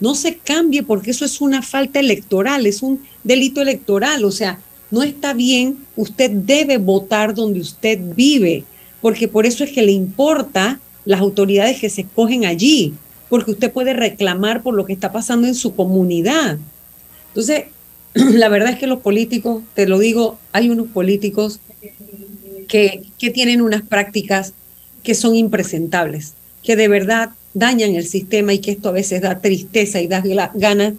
No se cambie porque eso es una falta electoral, es un delito electoral, o sea, no está bien, usted debe votar donde usted vive, porque por eso es que le importa las autoridades que se escogen allí, porque usted puede reclamar por lo que está pasando en su comunidad. Entonces, (clears throat) la verdad es que los políticos, te lo digo, hay unos políticos que, que tienen unas prácticas que son impresentables, que de verdad dañan el sistema y que esto a veces da tristeza y da ganas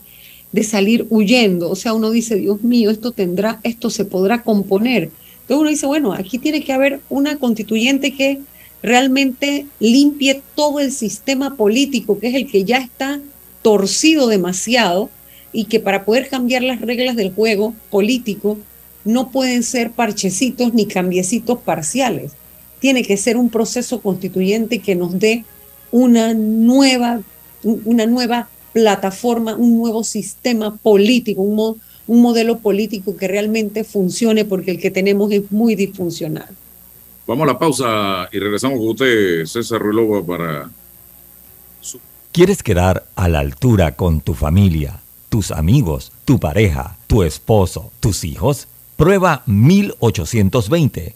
de salir huyendo. O sea, uno dice, Dios mío, esto tendrá, esto se podrá componer. Entonces uno dice, bueno, aquí tiene que haber una constituyente que realmente limpie todo el sistema político, que es el que ya está torcido demasiado y que para poder cambiar las reglas del juego político no pueden ser parchecitos ni cambiecitos parciales. Tiene que ser un proceso constituyente que nos dé una nueva, una nueva plataforma, un nuevo sistema político, un, un modelo político que realmente funcione porque el que tenemos es muy disfuncional. Vamos a la pausa y regresamos con usted, César Ruilova, para... ¿Quieres quedar a la altura con tu familia, tus amigos, tu pareja, tu esposo, tus hijos? Prueba 1820,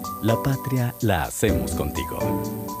La patria la hacemos contigo.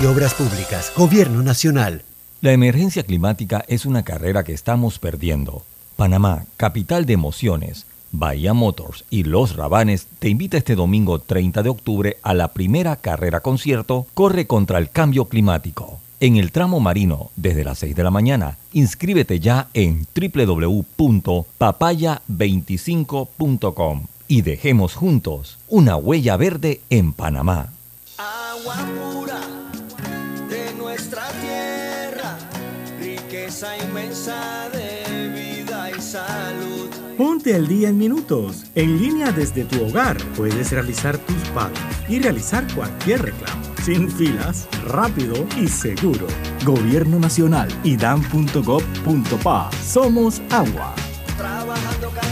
de Obras Públicas, Gobierno Nacional. La emergencia climática es una carrera que estamos perdiendo. Panamá, capital de emociones, Bahía Motors y Los Rabanes te invita este domingo 30 de octubre a la primera carrera concierto Corre contra el cambio climático. En el tramo marino, desde las 6 de la mañana, inscríbete ya en www.papaya25.com y dejemos juntos una huella verde en Panamá. Agua pura riqueza inmensa de vida y salud. Ponte al día en minutos. En línea desde tu hogar puedes realizar tus pagos y realizar cualquier reclamo. Sin filas, rápido y seguro. Gobierno Nacional y dan.gov.pa. Somos agua. Trabajando cada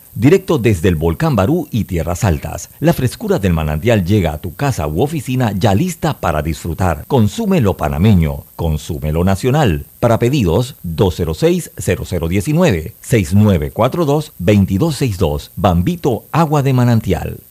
directo desde el volcán Barú y Tierras Altas. La frescura del manantial llega a tu casa u oficina ya lista para disfrutar. Consume lo panameño, consume lo nacional. Para pedidos, 206-0019-6942-2262. Bambito Agua de Manantial.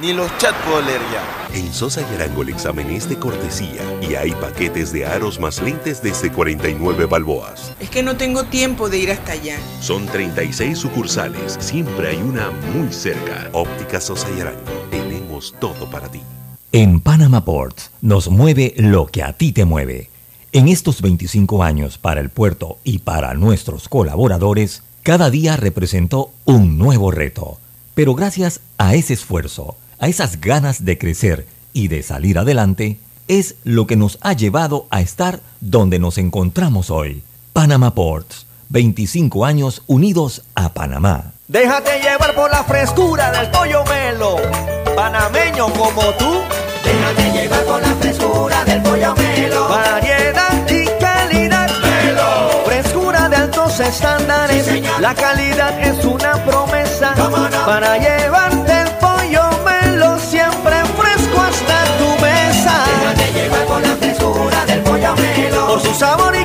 Ni los chats puedo leer ya. En Sosa y Arango el examen es de cortesía y hay paquetes de aros más lentes desde 49 balboas. Es que no tengo tiempo de ir hasta allá. Son 36 sucursales, siempre hay una muy cerca. Óptica Sosa y Arango, tenemos todo para ti. En Panama Ports nos mueve lo que a ti te mueve. En estos 25 años para el puerto y para nuestros colaboradores, cada día representó un nuevo reto. Pero gracias a ese esfuerzo, a esas ganas de crecer y de salir adelante, es lo que nos ha llevado a estar donde nos encontramos hoy. Panama Ports, 25 años unidos a Panamá. Déjate llevar por la frescura del pollo melo, panameño como tú. Déjate llevar por la frescura del pollo melo. Variedad estándares. la calidad es una promesa para llevarte el pollo melo siempre fresco hasta tu mesa. Déjate llevar por la frescura del pollo melo. Por su sabor y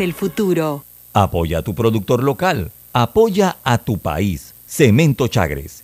el futuro. Apoya a tu productor local. Apoya a tu país. Cemento Chagres,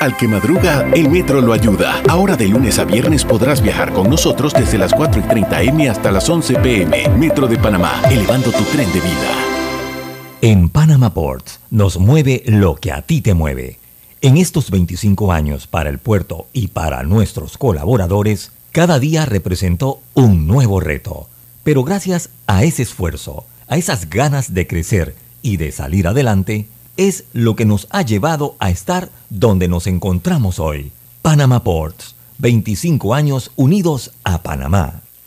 Al que madruga, el metro lo ayuda. Ahora de lunes a viernes podrás viajar con nosotros desde las 4 y 30 M hasta las 11 PM. Metro de Panamá, elevando tu tren de vida. En Panama Ports nos mueve lo que a ti te mueve. En estos 25 años para el puerto y para nuestros colaboradores, cada día representó un nuevo reto. Pero gracias a ese esfuerzo, a esas ganas de crecer y de salir adelante, es lo que nos ha llevado a estar donde nos encontramos hoy. Panama Ports, 25 años unidos a Panamá.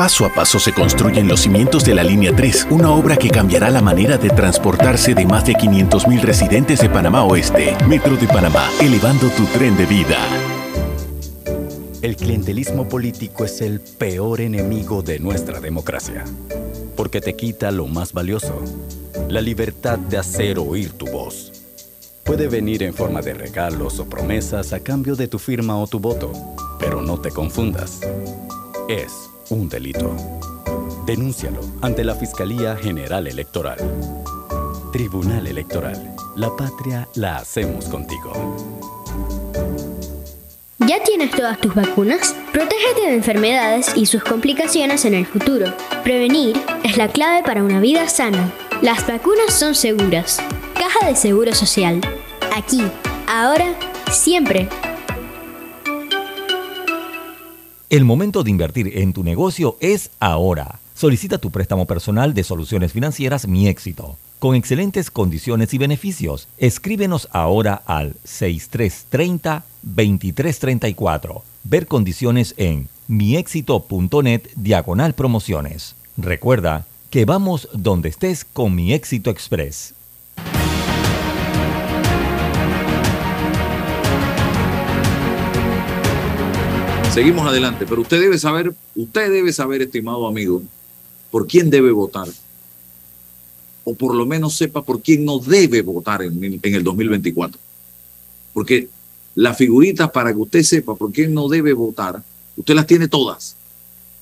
Paso a paso se construyen los cimientos de la Línea 3, una obra que cambiará la manera de transportarse de más de 500.000 residentes de Panamá Oeste. Metro de Panamá, elevando tu tren de vida. El clientelismo político es el peor enemigo de nuestra democracia, porque te quita lo más valioso, la libertad de hacer oír tu voz. Puede venir en forma de regalos o promesas a cambio de tu firma o tu voto, pero no te confundas. Es un delito. Denúncialo ante la Fiscalía General Electoral. Tribunal Electoral. La patria la hacemos contigo. ¿Ya tienes todas tus vacunas? Protégete de enfermedades y sus complicaciones en el futuro. Prevenir es la clave para una vida sana. Las vacunas son seguras. Caja de Seguro Social. Aquí, ahora, siempre. El momento de invertir en tu negocio es ahora. Solicita tu préstamo personal de soluciones financieras Mi Éxito, con excelentes condiciones y beneficios. Escríbenos ahora al 6330-2334. Ver condiciones en miexito.net diagonal promociones. Recuerda que vamos donde estés con Mi Éxito Express. Seguimos adelante, pero usted debe saber, usted debe saber, estimado amigo, por quién debe votar. o por lo menos sepa por quién no debe votar en, el 2024. Porque las figuritas para que usted sepa por quién no debe votar, usted las tiene todas.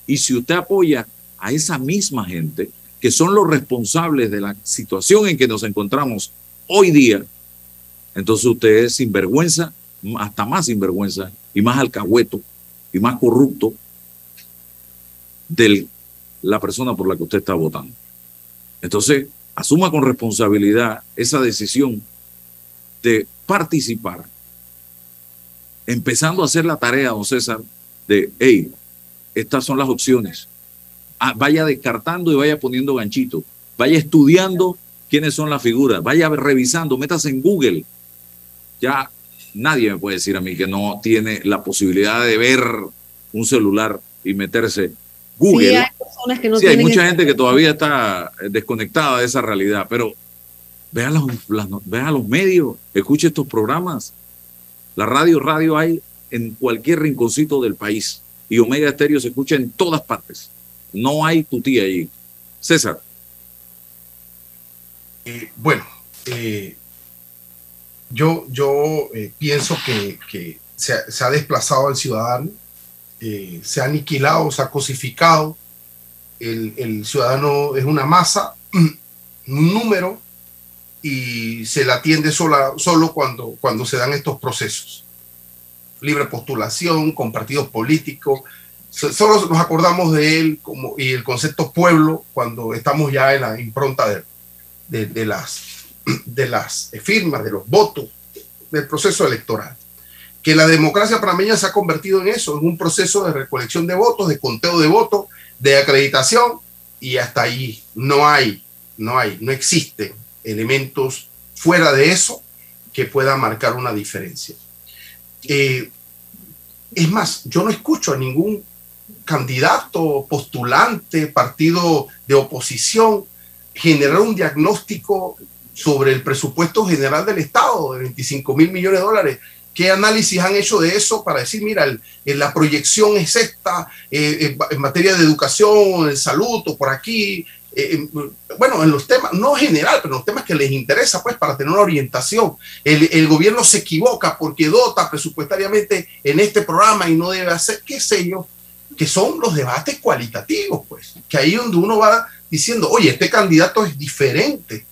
Y si usted apoya a esa misma gente, que son los responsables de la situación en que nos encontramos hoy día, entonces usted es sinvergüenza, hasta más sinvergüenza y más alcahueto y más corrupto de la persona por la que usted está votando. Entonces, asuma con responsabilidad esa decisión de participar, empezando a hacer la tarea, don César, de, hey, estas son las opciones. Ah, vaya descartando y vaya poniendo ganchito. Vaya estudiando quiénes son las figuras. Vaya revisando, métase en Google. Ya nadie me puede decir a mí que no tiene la posibilidad de ver un celular y meterse Google. Sí, hay, personas que no sí, hay mucha gente que todavía está desconectada de esa realidad, pero vea los, vea los medios, escuche estos programas. La radio, radio hay en cualquier rinconcito del país y Omega Estéreo se escucha en todas partes. No hay tutía allí. César. Eh, bueno, eh, yo, yo eh, pienso que, que se, ha, desplazado al ciudadano, eh, se ha aniquilado, se ha cosificado. El, el, ciudadano es una masa, (clears throat) un número, y se la atiende sola, solo cuando, cuando se dan estos procesos. Libre postulación, con partidos políticos. Solo nos acordamos de él como, y el concepto pueblo cuando estamos ya en la impronta de, de las de las firmas, de los votos, del proceso electoral. Que la democracia panameña se ha convertido en eso, en un proceso de recolección de votos, de conteo de votos, de acreditación, y hasta ahí no hay, no hay, no existen elementos fuera de eso que puedan marcar una diferencia. Eh, es más, yo no escucho a ningún candidato, postulante, partido de oposición generar un diagnóstico sobre el presupuesto general del Estado de 25 mil millones de dólares. ¿Qué análisis han hecho de eso para decir, mira, el, la proyección es esta eh, en materia de educación, en salud o por aquí? Eh, bueno, en los temas, no general, pero en los temas que les interesa, pues, para tener una orientación. El, el, gobierno se equivoca porque dota presupuestariamente en este programa y no debe hacer, qué sé yo, que son los debates cualitativos, pues, que ahí donde uno va diciendo, oye, este candidato es diferente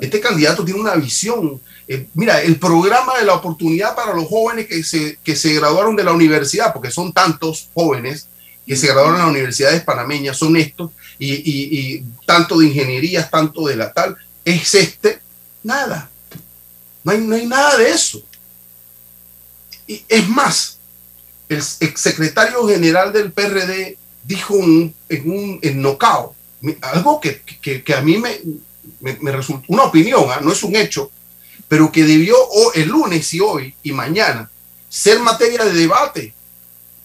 este candidato tiene una visión. Eh, mira, el programa de la oportunidad para los jóvenes que se, que se graduaron de la universidad, porque son tantos jóvenes que se graduaron en las universidades panameñas, son estos, y, y, y tanto de ingenierías, tanto de la tal, es este, nada. No hay, no hay nada de eso. Y es más, el exsecretario general del PRD dijo en un en nocao, algo que, que, que a mí me, me, me resulta una opinión, ¿eh? no es un hecho, pero que debió o el lunes y hoy y mañana ser materia de debate.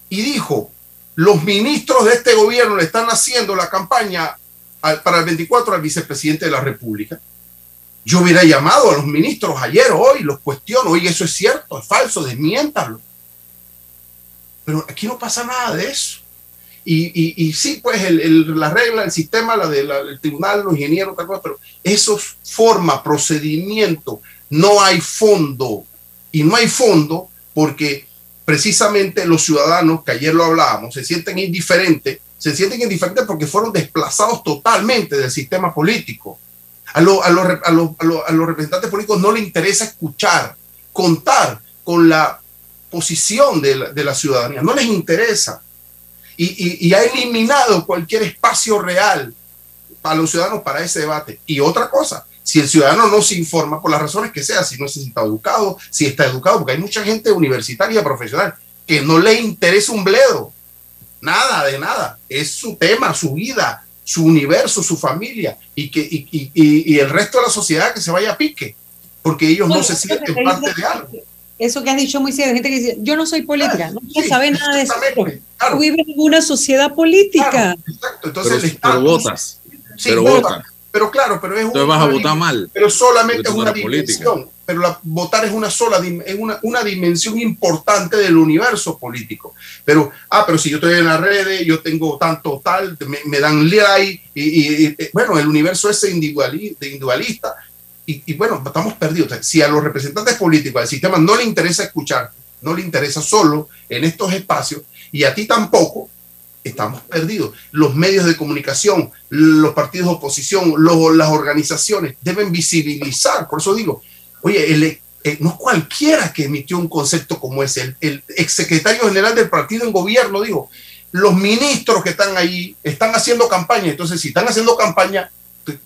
Y dijo, los ministros de este gobierno le están haciendo la campaña para el 24 al vicepresidente de la República. Yo hubiera llamado a los ministros ayer hoy, los cuestiono, oye, eso es cierto, es falso, desmiéntalo. Pero aquí no pasa nada de eso. Y, sí, pues el, la regla, el sistema, la del tribunal, los ingenieros, tal cosa, pero eso es forma, procedimiento, no hay fondo. Y no hay fondo porque precisamente los ciudadanos, que ayer lo hablábamos, se sienten indiferentes, se sienten indiferentes porque fueron desplazados totalmente del sistema político. A, a, los, a, a, los, representantes políticos no les interesa escuchar, contar con la posición de la ciudadanía, no les interesa y, y, y, ha eliminado cualquier espacio real para los ciudadanos para ese debate. Y otra cosa, si el ciudadano no se informa por las razones que sea, si no se está educado, si está educado, porque hay mucha gente universitaria, profesional, que no le interesa un bledo, nada de nada, es su tema, su vida, su universo, su familia, y, que, y, y el resto de la sociedad que se vaya a pique, porque ellos no se sienten parte de algo eso que has dicho muy serio, gente que dice, yo no soy política, no quiero sí, saber nada de eso. Claro. Vives en una sociedad política. Claro, exacto. Entonces, pero, Estado, pero votas. Sí, pero, vota. pero claro, pero es Entonces vas a votar mal. Pero solamente es una dimensión. pero la, votar es una sola, es una, una dimensión importante del universo político. Pero, ah, pero si yo estoy en las redes, yo tengo tanto tal, me, me dan like, y, y, bueno, el universo es individualista, individualista y, y, bueno, estamos perdidos. si a los representantes políticos del sistema no le interesa escuchar, no le interesa solo en estos espacios, y a ti tampoco, estamos perdidos. Los medios de comunicación, los partidos de oposición, los, las organizaciones deben visibilizar. Por eso digo, oye, el, eh, no cualquiera que emitió un concepto como ese. El, el exsecretario general del partido en gobierno dijo, los ministros que están ahí están haciendo campaña. Entonces, si están haciendo campaña,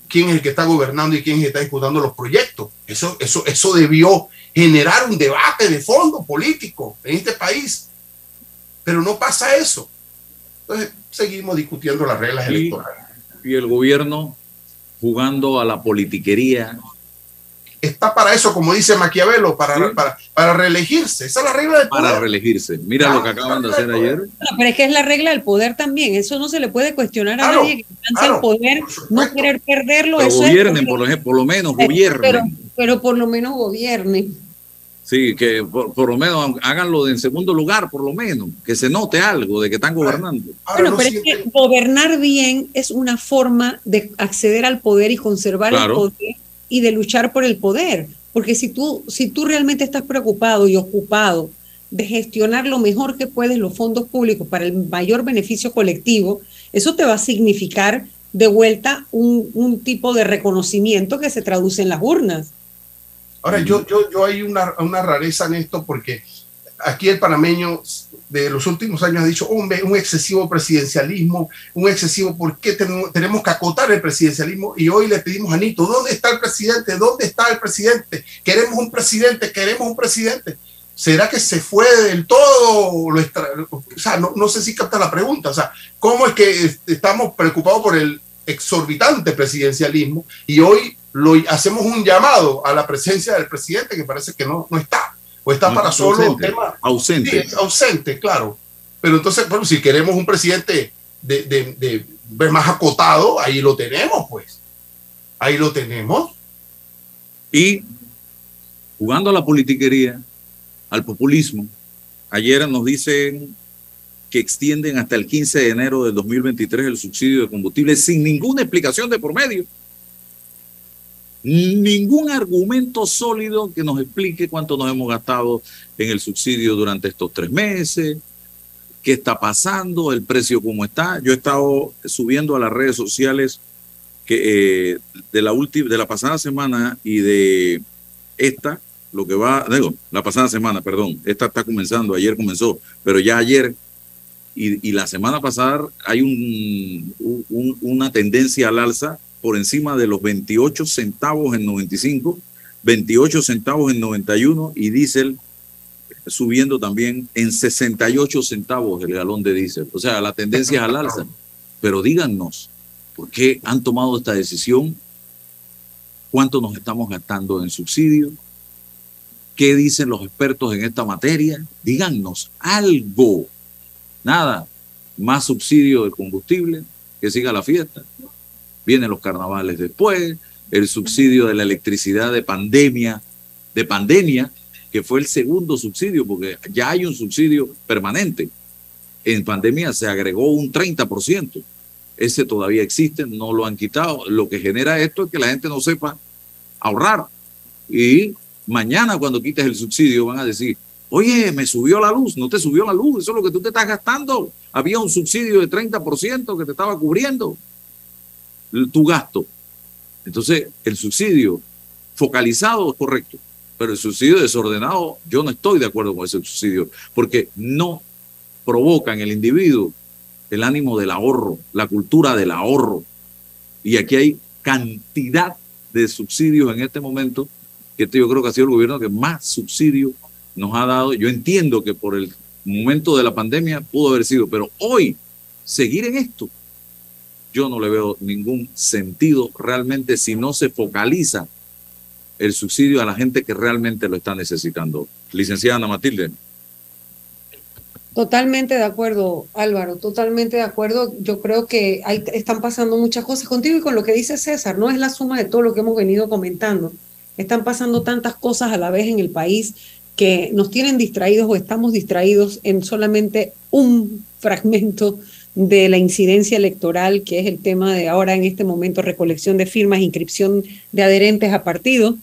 ¿quién es el que está gobernando y quién es el que está ejecutando los proyectos? Eso, eso, eso debió generar un debate de fondo político en este país. Pero no pasa eso. Entonces, seguimos discutiendo las reglas y, electorales. Y el gobierno jugando a la politiquería. Está para eso, como dice Maquiavelo, para, ¿Sí? para, para reelegirse. Esa es la regla del poder. Para reelegirse. Mira ah, lo que acaban de hacer ayer. No, pero es que es la regla del poder también. Eso no se le puede cuestionar a claro, nadie que alcanza claro, el poder, no querer perderlo. Pero eso gobiernen, es por, lo, por lo menos, gobiernen. Pero, pero por lo menos gobiernen. Sí, que por, por, lo menos háganlo en segundo lugar, por lo menos, que se note algo de que están gobernando. Bueno, pero es que gobernar bien es una forma de acceder al poder y conservar claro. el poder y de luchar por el poder. Porque si tú, si tú realmente estás preocupado y ocupado de gestionar lo mejor que puedes los fondos públicos para el mayor beneficio colectivo, eso te va a significar de vuelta un, un tipo de reconocimiento que se traduce en las urnas. Ahora, yo, yo, yo hay una, una rareza en esto porque aquí el panameño de los últimos años ha dicho, hombre, un excesivo presidencialismo, un excesivo, ¿por qué tenemos, que acotar el presidencialismo? Y hoy le pedimos a Nito, ¿dónde está el presidente? ¿Dónde está el presidente? Queremos un presidente, queremos un presidente. ¿Será que se fue del todo? No, no sé si capta la pregunta. O sea, ¿cómo es que estamos preocupados por el exorbitante presidencialismo y hoy lo, hacemos un llamado a la presencia del presidente que parece que no, no está? O está no, para solo ausente, temas. Ausente. Sí, ausente, claro. Pero entonces, bueno, si queremos un presidente de, de, de, más acotado, ahí lo tenemos, pues. Ahí lo tenemos. Y jugando a la politiquería, al populismo, ayer nos dicen que extienden hasta el 15 de enero del 2023 el subsidio de combustible sin ninguna explicación de por medio ningún argumento sólido que nos explique cuánto nos hemos gastado en el subsidio durante estos tres meses, qué está pasando, el precio cómo está. Yo he estado subiendo a las redes sociales que eh, de la de la pasada semana y de esta, lo que va, digo, la pasada semana, perdón, esta está comenzando, ayer comenzó, pero ya ayer y, y la semana pasada hay un, un, una tendencia al alza por encima de los 28 centavos en 95, 28 centavos en 91 y diésel subiendo también en 68 centavos el galón de diésel. O sea, la tendencia es al alza. Pero díganos, ¿por qué han tomado esta decisión? ¿Cuánto nos estamos gastando en subsidios? ¿Qué dicen los expertos en esta materia? Díganos algo. Nada, más subsidio de combustible, que siga la fiesta vienen los carnavales después, el subsidio de la electricidad de pandemia, de pandemia, que fue el segundo subsidio, porque ya hay un subsidio permanente. En pandemia se agregó un 30%. Ese todavía existe, no lo han quitado. Lo que genera esto es que la gente no sepa ahorrar. Y mañana cuando quites el subsidio van a decir, oye, me subió la luz, no te subió la luz, eso es lo que tú te estás gastando. Había un subsidio de 30% que te estaba cubriendo tu gasto. Entonces, el subsidio focalizado es correcto, pero el subsidio desordenado, yo no estoy de acuerdo con ese subsidio, porque no provoca en el individuo el ánimo del ahorro, la cultura del ahorro. Y aquí hay cantidad de subsidios en este momento, que este yo creo que ha sido el gobierno que más subsidio nos ha dado. Yo entiendo que por el momento de la pandemia pudo haber sido, pero hoy seguir en esto yo no le veo ningún sentido realmente si no se focaliza el subsidio a la gente que realmente lo está necesitando. Licenciada Ana Matilde. Totalmente de acuerdo, Álvaro, totalmente de acuerdo. Yo creo que están pasando muchas cosas contigo y con lo que dice César, no es la suma de todo lo que hemos venido comentando. Están pasando tantas cosas a la vez en el país que nos tienen distraídos o estamos distraídos en solamente un fragmento de la incidencia electoral, que es el tema de ahora en este momento recolección de firmas, inscripción de adherentes a partidos,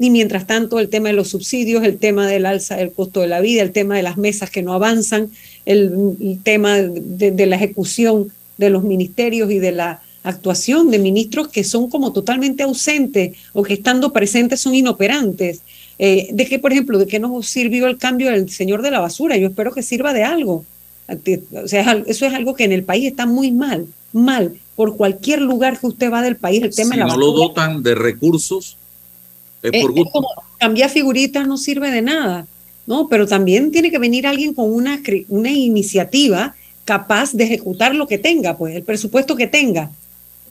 y mientras tanto el tema de los subsidios, el tema del alza del costo de la vida, el tema de las mesas que no avanzan, el, tema de, la ejecución de los ministerios y de la actuación de ministros que son como totalmente ausentes o que estando presentes son inoperantes. Eh, de qué, por ejemplo, de qué nos sirvió el cambio del señor de la basura. Yo espero que sirva de algo. O sea, eso es algo que en el país está muy mal, mal. Por cualquier lugar que usted va del país, el tema si de la no lo dotan de recursos, es Es- por es gusto. como cambiar figuritas no sirve de nada, ¿no? Pero también tiene que venir alguien con una, una iniciativa capaz de ejecutar lo que tenga, pues el presupuesto que tenga.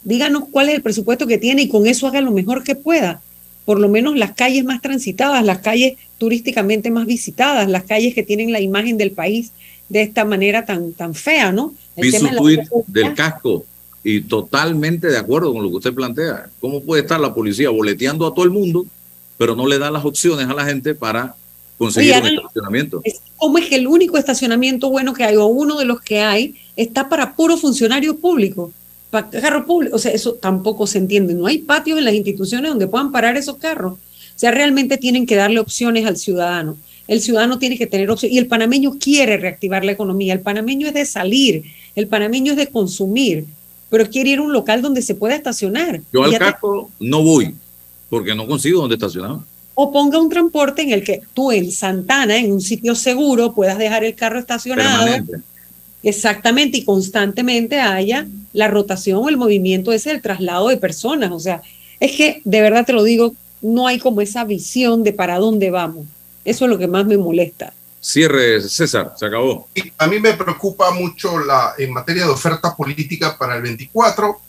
Díganos cuál es el presupuesto que tiene y con eso haga lo mejor que pueda. Por lo menos las calles más transitadas, las calles turísticamente más visitadas, las calles que tienen la imagen del país de esta manera tan, tan fea, ¿no? El Vi su de seguridad. del casco y totalmente de acuerdo con lo que usted plantea. ¿Cómo puede estar la policía boleteando a todo el mundo, pero no le da las opciones a la gente para conseguir Oye, un estacionamiento? Es- ¿Cómo es que el único estacionamiento bueno que hay, o uno de los que hay, está para puro funcionario público? Para carro público. O sea, eso tampoco se entiende. No hay patios en las instituciones donde puedan parar esos carros. O sea, realmente tienen que darle opciones al ciudadano. El ciudadano tiene que tener opciones. Y el panameño quiere reactivar la economía. El panameño es de salir. El panameño es de consumir. Pero quiere ir a un local donde se pueda estacionar. Yo al te- casco no voy porque no consigo dónde estacionar. o ponga un transporte en el que tú en Santana, en un sitio seguro, puedas dejar el carro estacionado. Permanente. Exactamente, y constantemente haya la rotación o el movimiento ese del traslado de personas. O sea, es que de verdad te lo digo, no hay como esa visión de para dónde vamos. Eso es lo que más me molesta. Cierre, César, se acabó. A mí me preocupa mucho la, en materia de oferta política para el 24,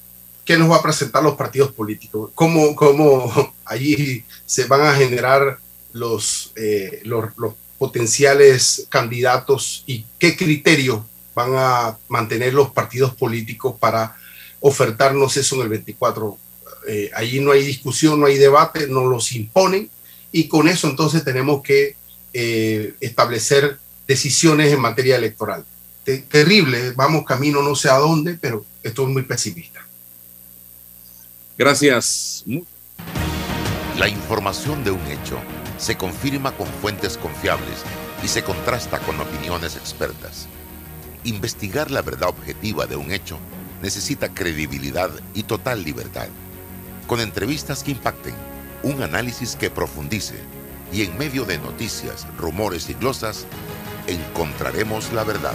que nos va a presentar los partidos políticos, cómo, cómo (laughs) allí se van a generar los, eh, los, los potenciales candidatos y qué criterios van a mantener los partidos políticos para ofertarnos eso en el 24. Eh, allí no hay discusión, no hay debate, nos los imponen y con eso entonces tenemos que eh, establecer decisiones en materia electoral. Te- terrible, vamos camino no sé a dónde, pero estoy muy pesimista. Gracias. La información de un hecho se confirma con fuentes confiables y se contrasta con opiniones expertas. Investigar la verdad objetiva de un hecho necesita credibilidad y total libertad. Con entrevistas que impacten, un análisis que profundice y en medio de noticias, rumores y glosas, encontraremos la verdad.